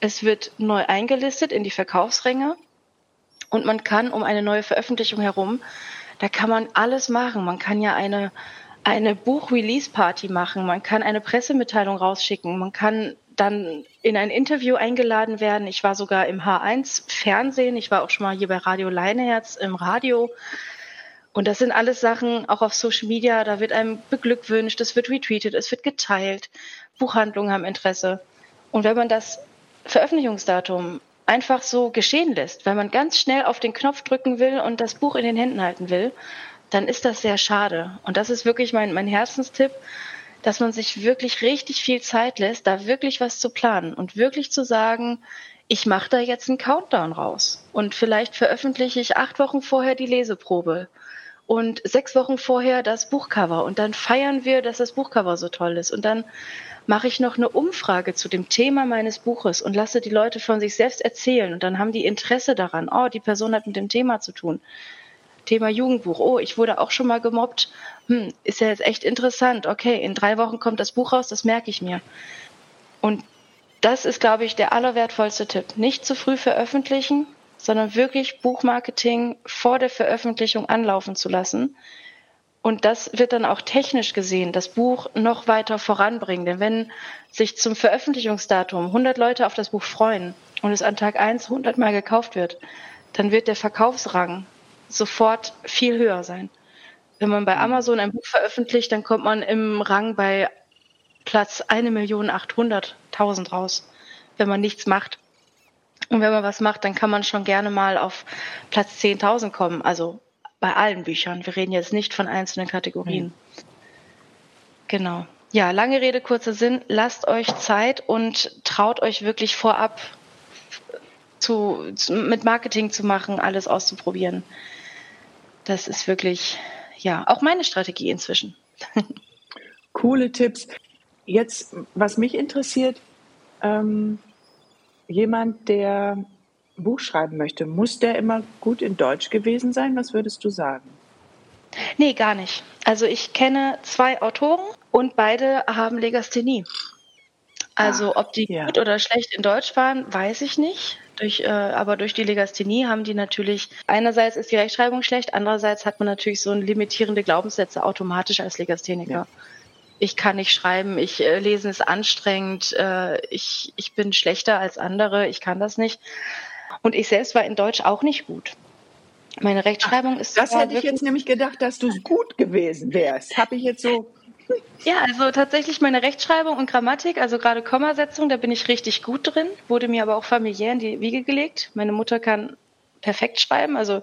es wird neu eingelistet in die Verkaufsränge und man kann um eine neue Veröffentlichung herum, da kann man alles machen. Man kann ja eine eine Buch-Release-Party machen, man kann eine Pressemitteilung rausschicken, man kann dann in ein Interview eingeladen werden. Ich war sogar im H1 Fernsehen, ich war auch schon mal hier bei Radio Leineherz im Radio. Und das sind alles Sachen, auch auf Social Media, da wird einem beglückwünscht, es wird retweetet, es wird geteilt, Buchhandlungen haben Interesse. Und wenn man das Veröffentlichungsdatum einfach so geschehen lässt, weil man ganz schnell auf den Knopf drücken will und das Buch in den Händen halten will, dann ist das sehr schade. Und das ist wirklich mein, mein Herzenstipp, dass man sich wirklich richtig viel Zeit lässt, da wirklich was zu planen und wirklich zu sagen, ich mache da jetzt einen Countdown raus. Und vielleicht veröffentliche ich acht Wochen vorher die Leseprobe und sechs Wochen vorher das Buchcover. Und dann feiern wir, dass das Buchcover so toll ist. Und dann mache ich noch eine Umfrage zu dem Thema meines Buches und lasse die Leute von sich selbst erzählen. Und dann haben die Interesse daran, oh, die Person hat mit dem Thema zu tun. Thema Jugendbuch. Oh, ich wurde auch schon mal gemobbt. Hm, ist ja jetzt echt interessant. Okay, in drei Wochen kommt das Buch raus, das merke ich mir. Und das ist, glaube ich, der allerwertvollste Tipp. Nicht zu früh veröffentlichen, sondern wirklich Buchmarketing vor der Veröffentlichung anlaufen zu lassen. Und das wird dann auch technisch gesehen das Buch noch weiter voranbringen. Denn wenn sich zum Veröffentlichungsdatum 100 Leute auf das Buch freuen und es an Tag 1 100 Mal gekauft wird, dann wird der Verkaufsrang sofort viel höher sein. Wenn man bei Amazon ein Buch veröffentlicht, dann kommt man im Rang bei Platz 1.800.000 raus, wenn man nichts macht. Und wenn man was macht, dann kann man schon gerne mal auf Platz 10.000 kommen. Also bei allen Büchern. Wir reden jetzt nicht von einzelnen Kategorien. Mhm. Genau. Ja, lange Rede, kurzer Sinn. Lasst euch Zeit und traut euch wirklich vorab zu, zu, mit Marketing zu machen, alles auszuprobieren. Das ist wirklich, ja, auch meine Strategie inzwischen. Coole Tipps. Jetzt, was mich interessiert, ähm, jemand, der Buch schreiben möchte, muss der immer gut in Deutsch gewesen sein? Was würdest du sagen? Nee, gar nicht. Also ich kenne zwei Autoren und beide haben Legasthenie. Also ah, ob die ja. gut oder schlecht in Deutsch waren, weiß ich nicht. Durch, äh, aber durch die Legasthenie haben die natürlich, einerseits ist die Rechtschreibung schlecht, andererseits hat man natürlich so limitierende Glaubenssätze automatisch als Legastheniker. Ja. Ich kann nicht schreiben, ich äh, lesen ist anstrengend, äh, ich, ich bin schlechter als andere, ich kann das nicht. Und ich selbst war in Deutsch auch nicht gut. Meine Rechtschreibung Ach, ist. Das hätte ich jetzt nämlich gedacht, dass du gut gewesen wärst. Habe ich jetzt so ja, also tatsächlich meine Rechtschreibung und Grammatik, also gerade Kommasetzung, da bin ich richtig gut drin, wurde mir aber auch familiär in die Wiege gelegt. Meine Mutter kann perfekt schreiben, also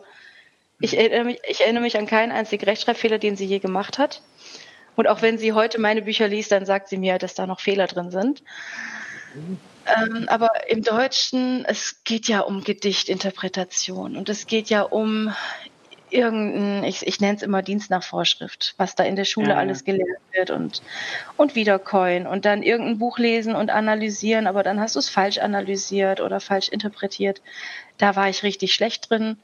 ich erinnere mich, ich erinnere mich an keinen einzigen Rechtschreibfehler, den sie je gemacht hat. Und auch wenn sie heute meine Bücher liest, dann sagt sie mir, dass da noch Fehler drin sind. Ähm, aber im Deutschen, es geht ja um Gedichtinterpretation und es geht ja um irgendein, ich, ich nenne es immer Dienst nach Vorschrift, was da in der Schule ja, alles gelernt wird und, und wiedercoin und dann irgendein Buch lesen und analysieren, aber dann hast du es falsch analysiert oder falsch interpretiert. Da war ich richtig schlecht drin.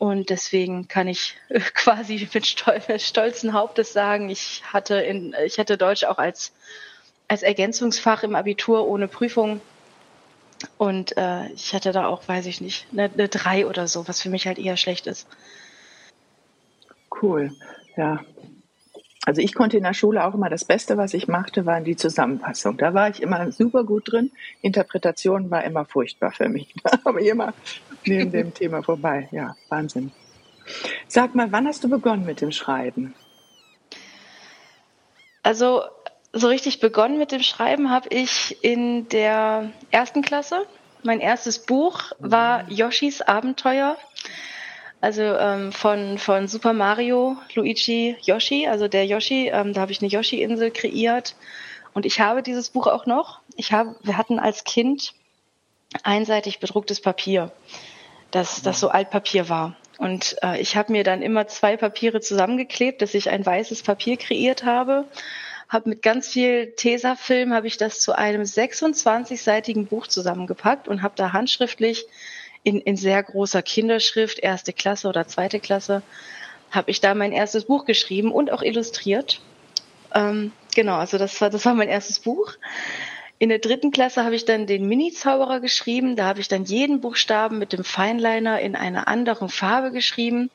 Und deswegen kann ich quasi mit, stol mit stolzen Hauptes sagen, ich hatte in, ich hätte Deutsch auch als, als Ergänzungsfach im Abitur ohne Prüfung. Und äh, ich hatte da auch, weiß ich nicht, eine, eine 3 oder so, was für mich halt eher schlecht ist. Cool, ja. Also ich konnte in der Schule auch immer das Beste, was ich machte, waren die Zusammenfassung. Da war ich immer super gut drin. Interpretation war immer furchtbar für mich. Aber immer neben dem Thema vorbei. Ja, Wahnsinn. Sag mal, wann hast du begonnen mit dem Schreiben? Also so richtig begonnen mit dem Schreiben habe ich in der ersten Klasse. Mein erstes Buch war mhm. Yoshis Abenteuer. Also ähm, von, von Super Mario, Luigi, Yoshi, also der Yoshi, ähm, da habe ich eine Yoshi-Insel kreiert. Und ich habe dieses Buch auch noch. Ich habe, wir hatten als Kind einseitig bedrucktes Papier, das, das so Altpapier war. Und äh, ich habe mir dann immer zwei Papiere zusammengeklebt, dass ich ein weißes Papier kreiert habe habe mit ganz viel Tesafilm habe ich das zu einem 26-seitigen Buch zusammengepackt und habe da handschriftlich in, in sehr großer Kinderschrift, erste Klasse oder zweite Klasse, habe ich da mein erstes Buch geschrieben und auch illustriert. Ähm, genau, also das war, das war mein erstes Buch. In der dritten Klasse habe ich dann den Mini-Zauberer geschrieben. Da habe ich dann jeden Buchstaben mit dem Feinliner in einer anderen Farbe geschrieben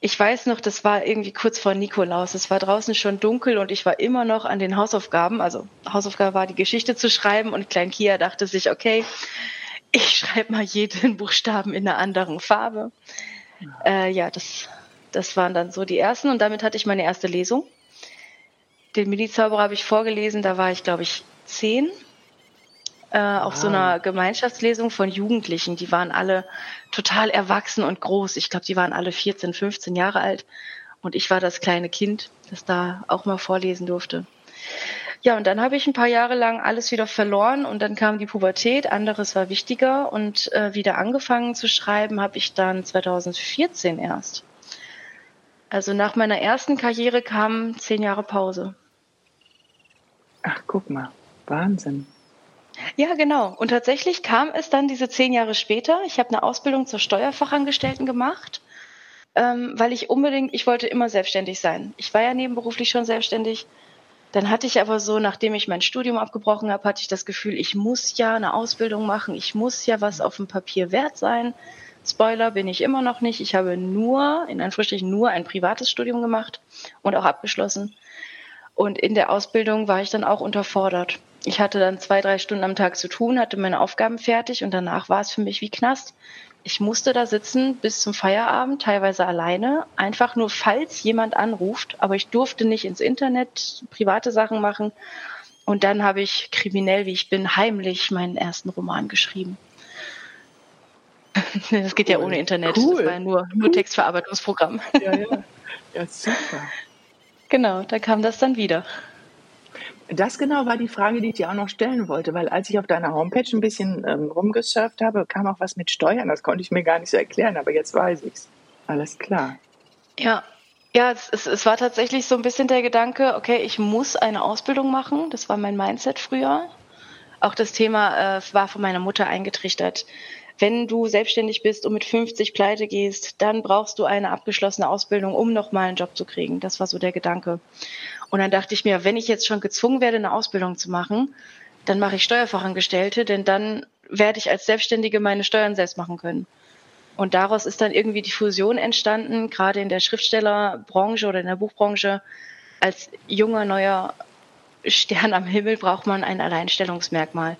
ich weiß noch, das war irgendwie kurz vor Nikolaus. Es war draußen schon dunkel und ich war immer noch an den Hausaufgaben. Also Hausaufgabe war die Geschichte zu schreiben und Klein Kia dachte sich, okay, ich schreibe mal jeden Buchstaben in einer anderen Farbe. Äh, ja, das, das waren dann so die ersten und damit hatte ich meine erste Lesung. Den Mini-Zauberer habe ich vorgelesen, da war ich, glaube ich, zehn äh, auf ah. so einer Gemeinschaftslesung von Jugendlichen. Die waren alle total erwachsen und groß. Ich glaube, die waren alle 14, 15 Jahre alt. Und ich war das kleine Kind, das da auch mal vorlesen durfte. Ja, und dann habe ich ein paar Jahre lang alles wieder verloren und dann kam die Pubertät, anderes war wichtiger und äh, wieder angefangen zu schreiben habe ich dann 2014 erst. Also nach meiner ersten Karriere kamen zehn Jahre Pause. Ach, guck mal, Wahnsinn. Ja, genau. Und tatsächlich kam es dann diese zehn Jahre später. Ich habe eine Ausbildung zur Steuerfachangestellten gemacht, ähm, weil ich unbedingt, ich wollte immer selbstständig sein. Ich war ja nebenberuflich schon selbstständig. Dann hatte ich aber so, nachdem ich mein Studium abgebrochen habe, hatte ich das Gefühl, ich muss ja eine Ausbildung machen, ich muss ja was auf dem Papier wert sein. Spoiler bin ich immer noch nicht. Ich habe nur, in Anführungsstrichen, nur ein privates Studium gemacht und auch abgeschlossen. Und in der Ausbildung war ich dann auch unterfordert ich hatte dann zwei, drei Stunden am Tag zu tun, hatte meine Aufgaben fertig und danach war es für mich wie Knast. Ich musste da sitzen bis zum Feierabend, teilweise alleine, einfach nur falls jemand anruft, aber ich durfte nicht ins Internet private Sachen machen. Und dann habe ich, kriminell wie ich bin, heimlich meinen ersten Roman geschrieben. Das geht cool. ja ohne Internet. Cool. Das war ja nur, nur Textverarbeitungsprogramm. Ja, ja. Ja, super. Genau, da kam das dann wieder. Das genau war die Frage, die ich dir auch noch stellen wollte, weil als ich auf deiner Homepage ein bisschen ähm, rumgesurft habe, kam auch was mit Steuern. Das konnte ich mir gar nicht so erklären, aber jetzt weiß ich's. Alles klar. Ja, ja, es, es, es war tatsächlich so ein bisschen der Gedanke, okay, ich muss eine Ausbildung machen. Das war mein Mindset früher. Auch das Thema äh, war von meiner Mutter eingetrichtert. Wenn du selbstständig bist und mit 50 pleite gehst, dann brauchst du eine abgeschlossene Ausbildung, um nochmal einen Job zu kriegen. Das war so der Gedanke. Und dann dachte ich mir, wenn ich jetzt schon gezwungen werde, eine Ausbildung zu machen, dann mache ich Steuerfachangestellte, denn dann werde ich als Selbstständige meine Steuern selbst machen können. Und daraus ist dann irgendwie die Fusion entstanden, gerade in der Schriftstellerbranche oder in der Buchbranche. Als junger, neuer Stern am Himmel braucht man ein Alleinstellungsmerkmal.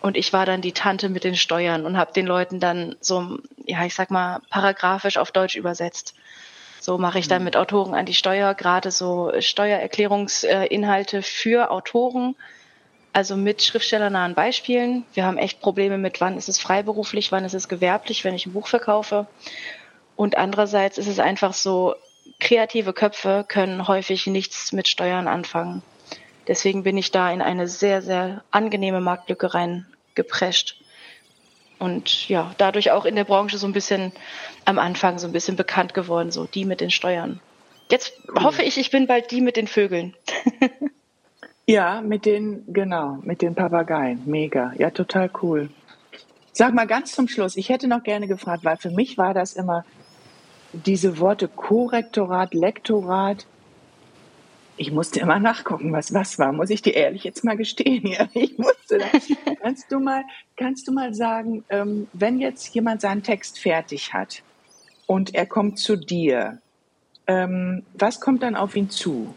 Und ich war dann die Tante mit den Steuern und habe den Leuten dann so, ja, ich sag mal, paragraphisch auf Deutsch übersetzt. So mache ich dann mhm. mit Autoren an die Steuer, gerade so Steuererklärungsinhalte für Autoren, also mit schriftstellernahen Beispielen. Wir haben echt Probleme mit, wann ist es freiberuflich, wann ist es gewerblich, wenn ich ein Buch verkaufe. Und andererseits ist es einfach so, kreative Köpfe können häufig nichts mit Steuern anfangen. Deswegen bin ich da in eine sehr, sehr angenehme Marktlücke reingeprescht und ja, dadurch auch in der Branche so ein bisschen am Anfang so ein bisschen bekannt geworden, so die mit den Steuern. Jetzt hoffe ich, ich bin bald die mit den Vögeln. ja, mit den, genau, mit den Papageien. Mega. Ja, total cool. Sag mal ganz zum Schluss, ich hätte noch gerne gefragt, weil für mich war das immer diese Worte Korrektorat, Lektorat, ich musste immer nachgucken, was was war, muss ich dir ehrlich jetzt mal gestehen. Ja, ich musste das. kannst du mal, kannst du mal sagen, ähm, wenn jetzt jemand seinen Text fertig hat und er kommt zu dir, ähm, was kommt dann auf ihn zu?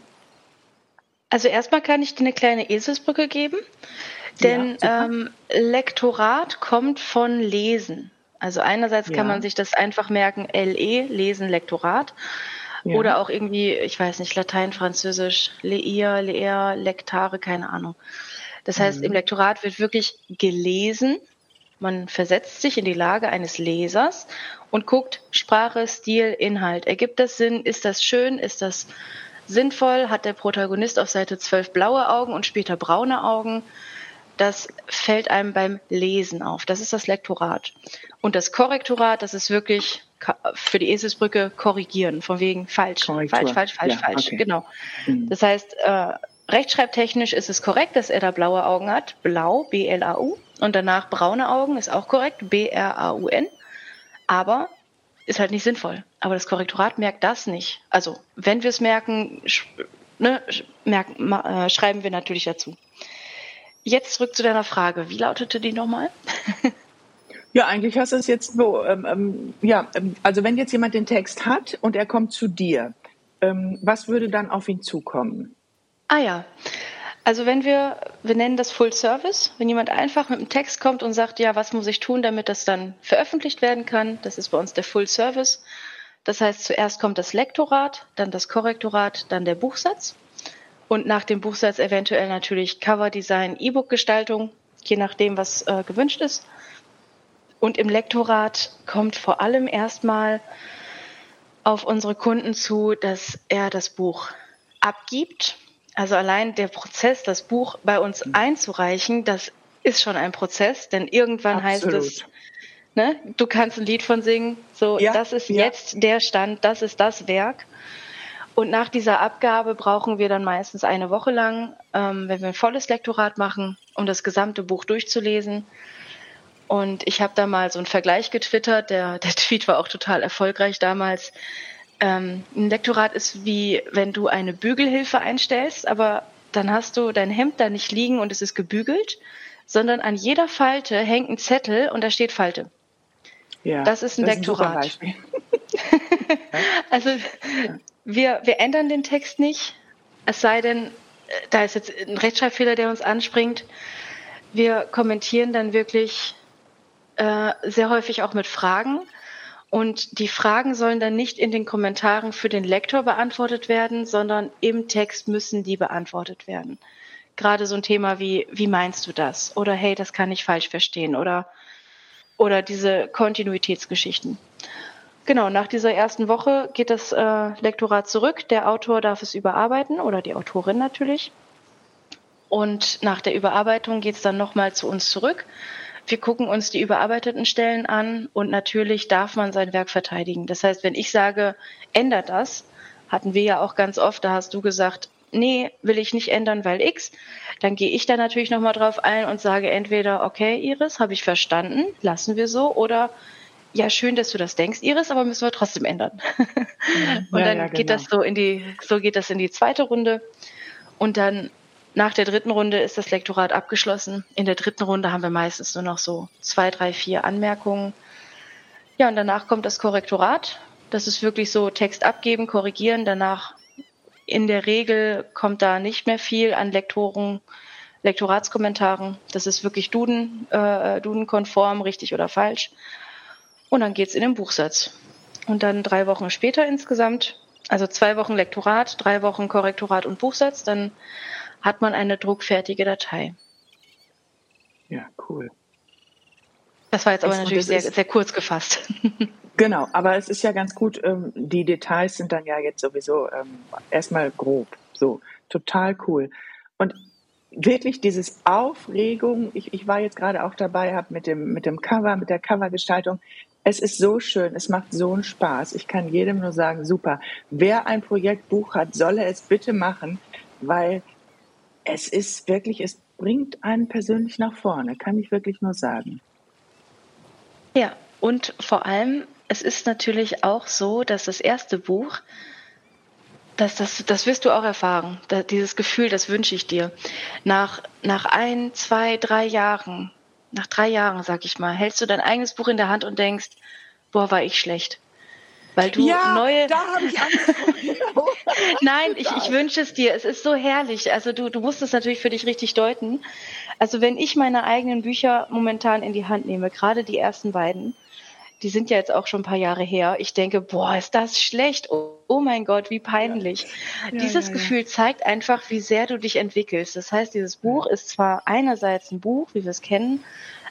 Also erstmal kann ich dir eine kleine Eselsbrücke geben, denn ja, ähm, Lektorat kommt von Lesen. Also einerseits ja. kann man sich das einfach merken, LE, Lesen, Lektorat. Ja. Oder auch irgendwie, ich weiß nicht, Latein, Französisch, Leir, Leer, Lektare, keine Ahnung. Das heißt, mhm. im Lektorat wird wirklich gelesen. Man versetzt sich in die Lage eines Lesers und guckt Sprache, Stil, Inhalt. Ergibt das Sinn? Ist das schön? Ist das sinnvoll? Hat der Protagonist auf Seite 12 blaue Augen und später braune Augen? Das fällt einem beim Lesen auf. Das ist das Lektorat. Und das Korrektorat, das ist wirklich für die Eselsbrücke korrigieren, von wegen falsch, Korrektur. falsch, falsch, falsch, ja, falsch. Okay. Genau. Mhm. Das heißt, äh, rechtschreibtechnisch ist es korrekt, dass er da blaue Augen hat. Blau, B-L-A-U. Und danach braune Augen ist auch korrekt, B-R-A-U-N. Aber ist halt nicht sinnvoll. Aber das Korrektorat merkt das nicht. Also, wenn wir es merken, ne, merken äh, schreiben wir natürlich dazu. Jetzt zurück zu deiner Frage. Wie lautete die nochmal? Ja, eigentlich hast du es jetzt so. Ähm, ähm, ja, ähm, also wenn jetzt jemand den Text hat und er kommt zu dir, ähm, was würde dann auf ihn zukommen? Ah ja. Also wenn wir, wir nennen das Full Service, wenn jemand einfach mit einem Text kommt und sagt, ja, was muss ich tun, damit das dann veröffentlicht werden kann, das ist bei uns der Full Service. Das heißt, zuerst kommt das Lektorat, dann das Korrektorat, dann der Buchsatz und nach dem Buchsatz eventuell natürlich Coverdesign, E-Book-Gestaltung, je nachdem, was äh, gewünscht ist. Und im Lektorat kommt vor allem erstmal auf unsere Kunden zu, dass er das Buch abgibt also allein der Prozess, das Buch bei uns mhm. einzureichen, das ist schon ein Prozess, denn irgendwann Absolut. heißt es, ne, du kannst ein Lied von singen, so, ja, das ist ja. jetzt der Stand, das ist das Werk. Und nach dieser Abgabe brauchen wir dann meistens eine Woche lang, ähm, wenn wir ein volles Lektorat machen, um das gesamte Buch durchzulesen. Und ich habe da mal so einen Vergleich getwittert, der, der Tweet war auch total erfolgreich damals. Ähm, ein Lektorat ist wie, wenn du eine Bügelhilfe einstellst, aber dann hast du dein Hemd da nicht liegen und es ist gebügelt, sondern an jeder Falte hängt ein Zettel und da steht Falte. Ja, das ist ein das Lektorat. Ist ein also wir, wir ändern den Text nicht, es sei denn, da ist jetzt ein Rechtschreibfehler, der uns anspringt. Wir kommentieren dann wirklich äh, sehr häufig auch mit Fragen. Und die Fragen sollen dann nicht in den Kommentaren für den Lektor beantwortet werden, sondern im Text müssen die beantwortet werden. Gerade so ein Thema wie, wie meinst du das? Oder hey, das kann ich falsch verstehen. Oder, oder diese Kontinuitätsgeschichten. Genau, nach dieser ersten Woche geht das äh, Lektorat zurück. Der Autor darf es überarbeiten oder die Autorin natürlich. Und nach der Überarbeitung geht es dann nochmal zu uns zurück. Wir gucken uns die überarbeiteten Stellen an und natürlich darf man sein Werk verteidigen. Das heißt, wenn ich sage, ändert das, hatten wir ja auch ganz oft, da hast du gesagt, nee, will ich nicht ändern, weil X, dann gehe ich da natürlich nochmal drauf ein und sage entweder, okay, Iris, habe ich verstanden, lassen wir so, oder ja, schön, dass du das denkst, Iris, aber müssen wir trotzdem ändern. und ja, dann ja, genau. geht das so in die, so geht das in die zweite Runde. Und dann nach der dritten Runde ist das Lektorat abgeschlossen. In der dritten Runde haben wir meistens nur noch so zwei, drei, vier Anmerkungen. Ja, und danach kommt das Korrektorat. Das ist wirklich so Text abgeben, korrigieren. Danach in der Regel kommt da nicht mehr viel an Lektoren, Lektoratskommentaren. Das ist wirklich Duden, äh, Duden-konform, richtig oder falsch. Und dann geht's in den Buchsatz. Und dann drei Wochen später insgesamt, also zwei Wochen Lektorat, drei Wochen Korrektorat und Buchsatz, dann hat man eine druckfertige Datei. Ja, cool. Das war jetzt aber natürlich sehr, sehr kurz gefasst. Genau, aber es ist ja ganz gut, ähm, die Details sind dann ja jetzt sowieso ähm, erstmal grob. So, total cool. Und wirklich dieses Aufregung, ich, ich war jetzt gerade auch dabei, habe mit dem, mit dem Cover, mit der Covergestaltung, es ist so schön, es macht so einen Spaß. Ich kann jedem nur sagen, super. Wer ein Projektbuch hat, solle es bitte machen, weil es ist wirklich, es bringt einen persönlich nach vorne, kann ich wirklich nur sagen. Ja, und vor allem, es ist natürlich auch so, dass das erste Buch, das, das, das wirst du auch erfahren, dieses Gefühl, das wünsche ich dir. Nach, nach ein, zwei, drei Jahren, nach drei Jahren, sag ich mal, hältst du dein eigenes Buch in der Hand und denkst, boah, war ich schlecht. Weil du ja, neue. Da habe ich Angst. Nein, ich, ich wünsche es dir. Es ist so herrlich. Also du, du musst es natürlich für dich richtig deuten. Also wenn ich meine eigenen Bücher momentan in die Hand nehme, gerade die ersten beiden, die sind ja jetzt auch schon ein paar Jahre her, ich denke, boah, ist das schlecht. Oh, oh mein Gott, wie peinlich. Ja. Dieses Gefühl zeigt einfach, wie sehr du dich entwickelst. Das heißt, dieses Buch ist zwar einerseits ein Buch, wie wir es kennen,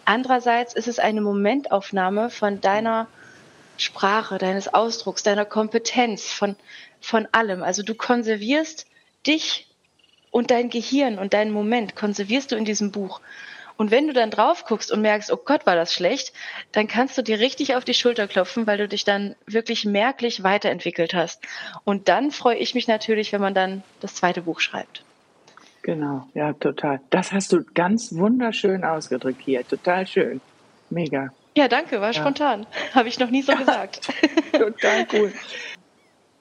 andererseits ist es eine Momentaufnahme von deiner Sprache, deines Ausdrucks, deiner Kompetenz, von, von allem. Also du konservierst dich und dein Gehirn und deinen Moment konservierst du in diesem Buch. Und wenn du dann drauf guckst und merkst, oh Gott, war das schlecht, dann kannst du dir richtig auf die Schulter klopfen, weil du dich dann wirklich merklich weiterentwickelt hast. Und dann freue ich mich natürlich, wenn man dann das zweite Buch schreibt. Genau, ja, total. Das hast du ganz wunderschön ausgedrückt hier. Total schön. Mega. Ja, danke, war ja. spontan. Habe ich noch nie so gesagt. total cool.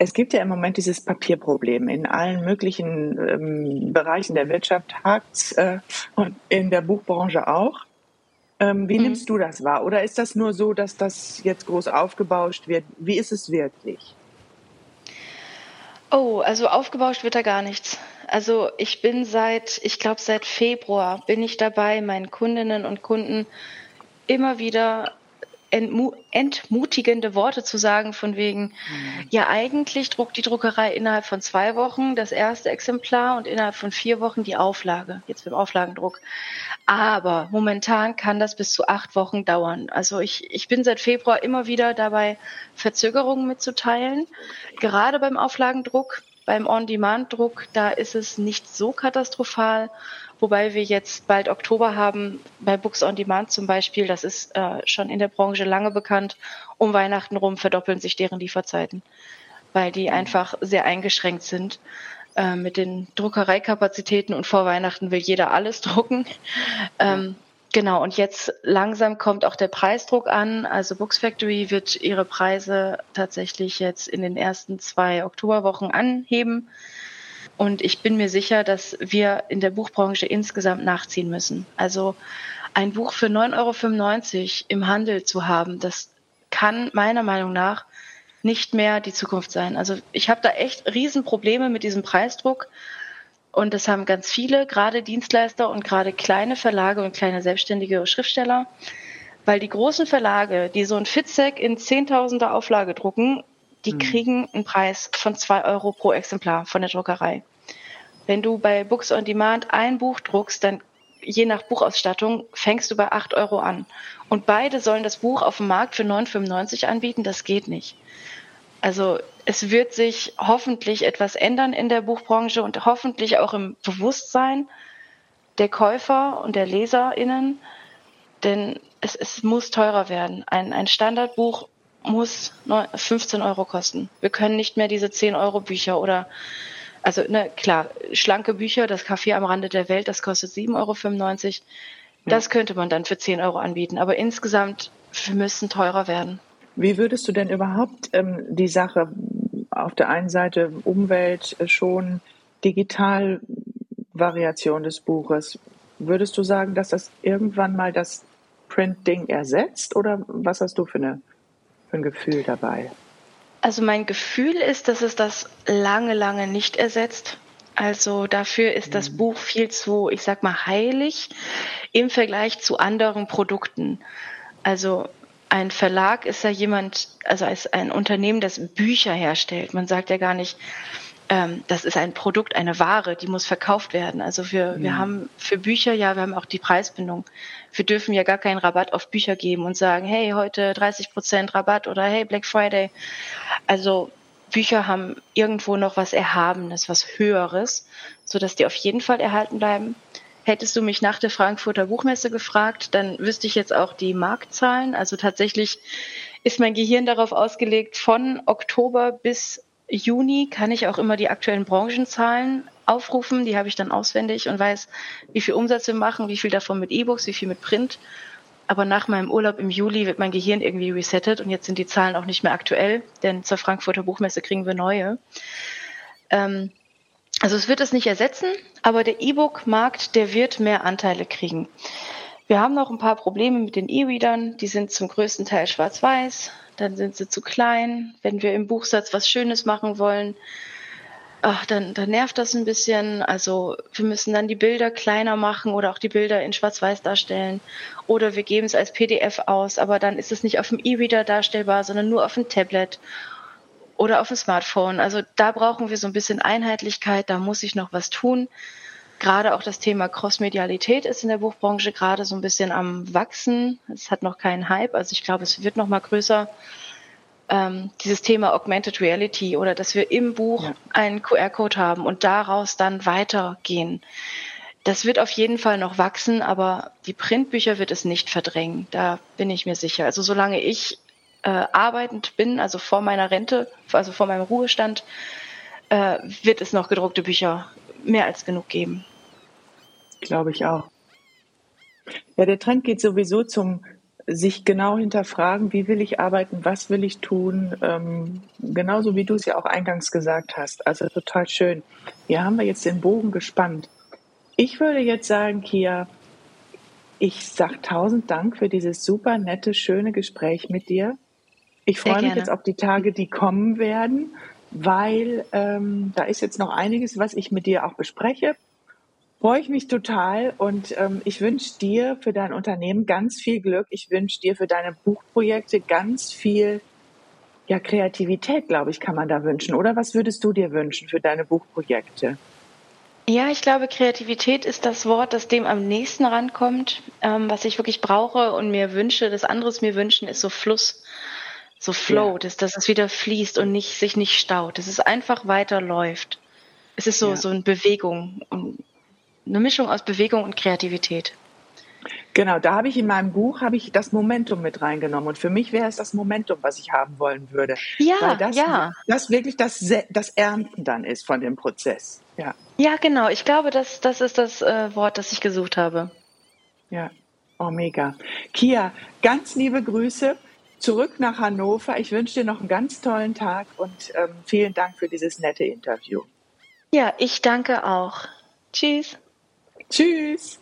Es gibt ja im Moment dieses Papierproblem. In allen möglichen ähm, Bereichen der Wirtschaft hakt äh, und in der Buchbranche auch. Ähm, wie mhm. nimmst du das wahr? Oder ist das nur so, dass das jetzt groß aufgebauscht wird? Wie ist es wirklich? Oh, also aufgebauscht wird da gar nichts. Also ich bin seit, ich glaube seit Februar bin ich dabei, meinen Kundinnen und Kunden immer wieder entmutigende Worte zu sagen, von wegen, mhm. ja, eigentlich druckt die Druckerei innerhalb von zwei Wochen das erste Exemplar und innerhalb von vier Wochen die Auflage, jetzt beim Auflagendruck. Aber momentan kann das bis zu acht Wochen dauern. Also ich, ich bin seit Februar immer wieder dabei, Verzögerungen mitzuteilen, gerade beim Auflagendruck. Beim On-Demand-Druck, da ist es nicht so katastrophal wobei wir jetzt bald Oktober haben, bei Books on Demand zum Beispiel, das ist äh, schon in der Branche lange bekannt, um Weihnachten rum verdoppeln sich deren Lieferzeiten, weil die mhm. einfach sehr eingeschränkt sind äh, mit den Druckereikapazitäten und vor Weihnachten will jeder alles drucken. Ähm, Genau, und jetzt langsam kommt auch der Preisdruck an. Also Books Factory wird ihre Preise tatsächlich jetzt in den ersten zwei Oktoberwochen anheben. Und ich bin mir sicher, dass wir in der Buchbranche insgesamt nachziehen müssen. Also ein Buch für 9,95 Euro im Handel zu haben, das kann meiner Meinung nach nicht mehr die Zukunft sein. Also ich habe da echt Riesenprobleme mit diesem Preisdruck. Und das haben ganz viele, gerade Dienstleister und gerade kleine Verlage und kleine selbstständige Schriftsteller. Weil die großen Verlage, die so ein Fitzek in Zehntausender Auflage drucken, die mhm. kriegen einen Preis von zwei Euro pro Exemplar von der Druckerei. Wenn du bei Books on Demand ein Buch druckst, dann je nach Buchausstattung fängst du bei acht Euro an. Und beide sollen das Buch auf dem Markt für 9,95 anbieten. Das geht nicht. Also es wird sich hoffentlich etwas ändern in der Buchbranche und hoffentlich auch im Bewusstsein der Käufer und der LeserInnen. Denn es, es muss teurer werden. Ein, ein Standardbuch muss 15 Euro kosten. Wir können nicht mehr diese 10 Euro Bücher oder also ne, klar, schlanke Bücher, das Café am Rande der Welt, das kostet 7,95 Euro. Das könnte man dann für 10 Euro anbieten. Aber insgesamt, wir müssen teurer werden. Wie würdest du denn überhaupt ähm, die Sache auf der einen Seite Umwelt äh, schon, Digitalvariation des Buches, würdest du sagen, dass das irgendwann mal das Print-Ding ersetzt? Oder was hast du für eine für ein Gefühl dabei? Also mein Gefühl ist, dass es das lange, lange nicht ersetzt. Also dafür ist das mhm. Buch viel zu, ich sag mal, heilig im Vergleich zu anderen Produkten. Also ein Verlag ist ja jemand, also als ein Unternehmen, das Bücher herstellt. Man sagt ja gar nicht, ähm, das ist ein Produkt, eine Ware, die muss verkauft werden. Also wir, mhm. wir haben für Bücher ja, wir haben auch die Preisbindung. Wir dürfen ja gar keinen Rabatt auf Bücher geben und sagen, hey, heute 30 Prozent Rabatt oder hey, Black Friday. Also Bücher haben irgendwo noch was Erhabenes, was Höheres, sodass die auf jeden Fall erhalten bleiben. Hättest du mich nach der Frankfurter Buchmesse gefragt, dann wüsste ich jetzt auch die Marktzahlen. Also tatsächlich ist mein Gehirn darauf ausgelegt, von Oktober bis Juni kann ich auch immer die aktuellen Branchenzahlen aufrufen. Die habe ich dann auswendig und weiß, wie viel Umsatz wir machen, wie viel davon mit E-Books, wie viel mit Print. Aber nach meinem Urlaub im Juli wird mein Gehirn irgendwie resettet und jetzt sind die Zahlen auch nicht mehr aktuell, denn zur Frankfurter Buchmesse kriegen wir neue. Ähm, also es wird es nicht ersetzen, aber der E-Book-Markt, der wird mehr Anteile kriegen. Wir haben noch ein paar Probleme mit den E-Readern. Die sind zum größten Teil schwarz-weiß dann sind sie zu klein. Wenn wir im Buchsatz was Schönes machen wollen, ach, dann, dann nervt das ein bisschen. Also wir müssen dann die Bilder kleiner machen oder auch die Bilder in Schwarz-Weiß darstellen. Oder wir geben es als PDF aus, aber dann ist es nicht auf dem E-Reader darstellbar, sondern nur auf dem Tablet oder auf dem Smartphone. Also da brauchen wir so ein bisschen Einheitlichkeit, da muss ich noch was tun. Gerade auch das Thema Crossmedialität ist in der Buchbranche gerade so ein bisschen am Wachsen. Es hat noch keinen Hype, also ich glaube, es wird noch mal größer. Ähm, dieses Thema Augmented Reality oder dass wir im Buch ja. einen QR-Code haben und daraus dann weitergehen. Das wird auf jeden Fall noch wachsen, aber die Printbücher wird es nicht verdrängen. Da bin ich mir sicher. Also solange ich äh, arbeitend bin, also vor meiner Rente, also vor meinem Ruhestand, äh, wird es noch gedruckte Bücher mehr als genug geben. Glaube ich auch. Ja, der Trend geht sowieso zum sich genau hinterfragen, wie will ich arbeiten, was will ich tun, ähm, genauso wie du es ja auch eingangs gesagt hast. Also total schön. Hier haben wir jetzt den Bogen gespannt. Ich würde jetzt sagen, Kia, ich sage tausend Dank für dieses super nette, schöne Gespräch mit dir. Ich freue mich jetzt auf die Tage, die kommen werden, weil ähm, da ist jetzt noch einiges, was ich mit dir auch bespreche. Freue ich mich total und ähm, ich wünsche dir für dein Unternehmen ganz viel Glück. Ich wünsche dir für deine Buchprojekte ganz viel ja, Kreativität, glaube ich, kann man da wünschen. Oder was würdest du dir wünschen für deine Buchprojekte? Ja, ich glaube, Kreativität ist das Wort, das dem am nächsten rankommt. Ähm, was ich wirklich brauche und mir wünsche, das anderes mir wünschen, ist so Fluss so flow, ja. dass, dass es wieder fließt und nicht, sich nicht staut, dass es einfach weiterläuft. Es ist so, ja. so eine Bewegung, eine Mischung aus Bewegung und Kreativität. Genau, da habe ich in meinem Buch habe ich das Momentum mit reingenommen und für mich wäre es das Momentum, was ich haben wollen würde. Ja, Weil das, ja. Das wirklich das, das Ernten dann ist von dem Prozess. Ja. Ja, genau. Ich glaube, das, das ist das äh, Wort, das ich gesucht habe. Ja, oh mega. Kia, ganz liebe Grüße zurück nach Hannover. Ich wünsche dir noch einen ganz tollen Tag und ähm, vielen Dank für dieses nette Interview. Ja, ich danke auch. Tschüss. Tschüss.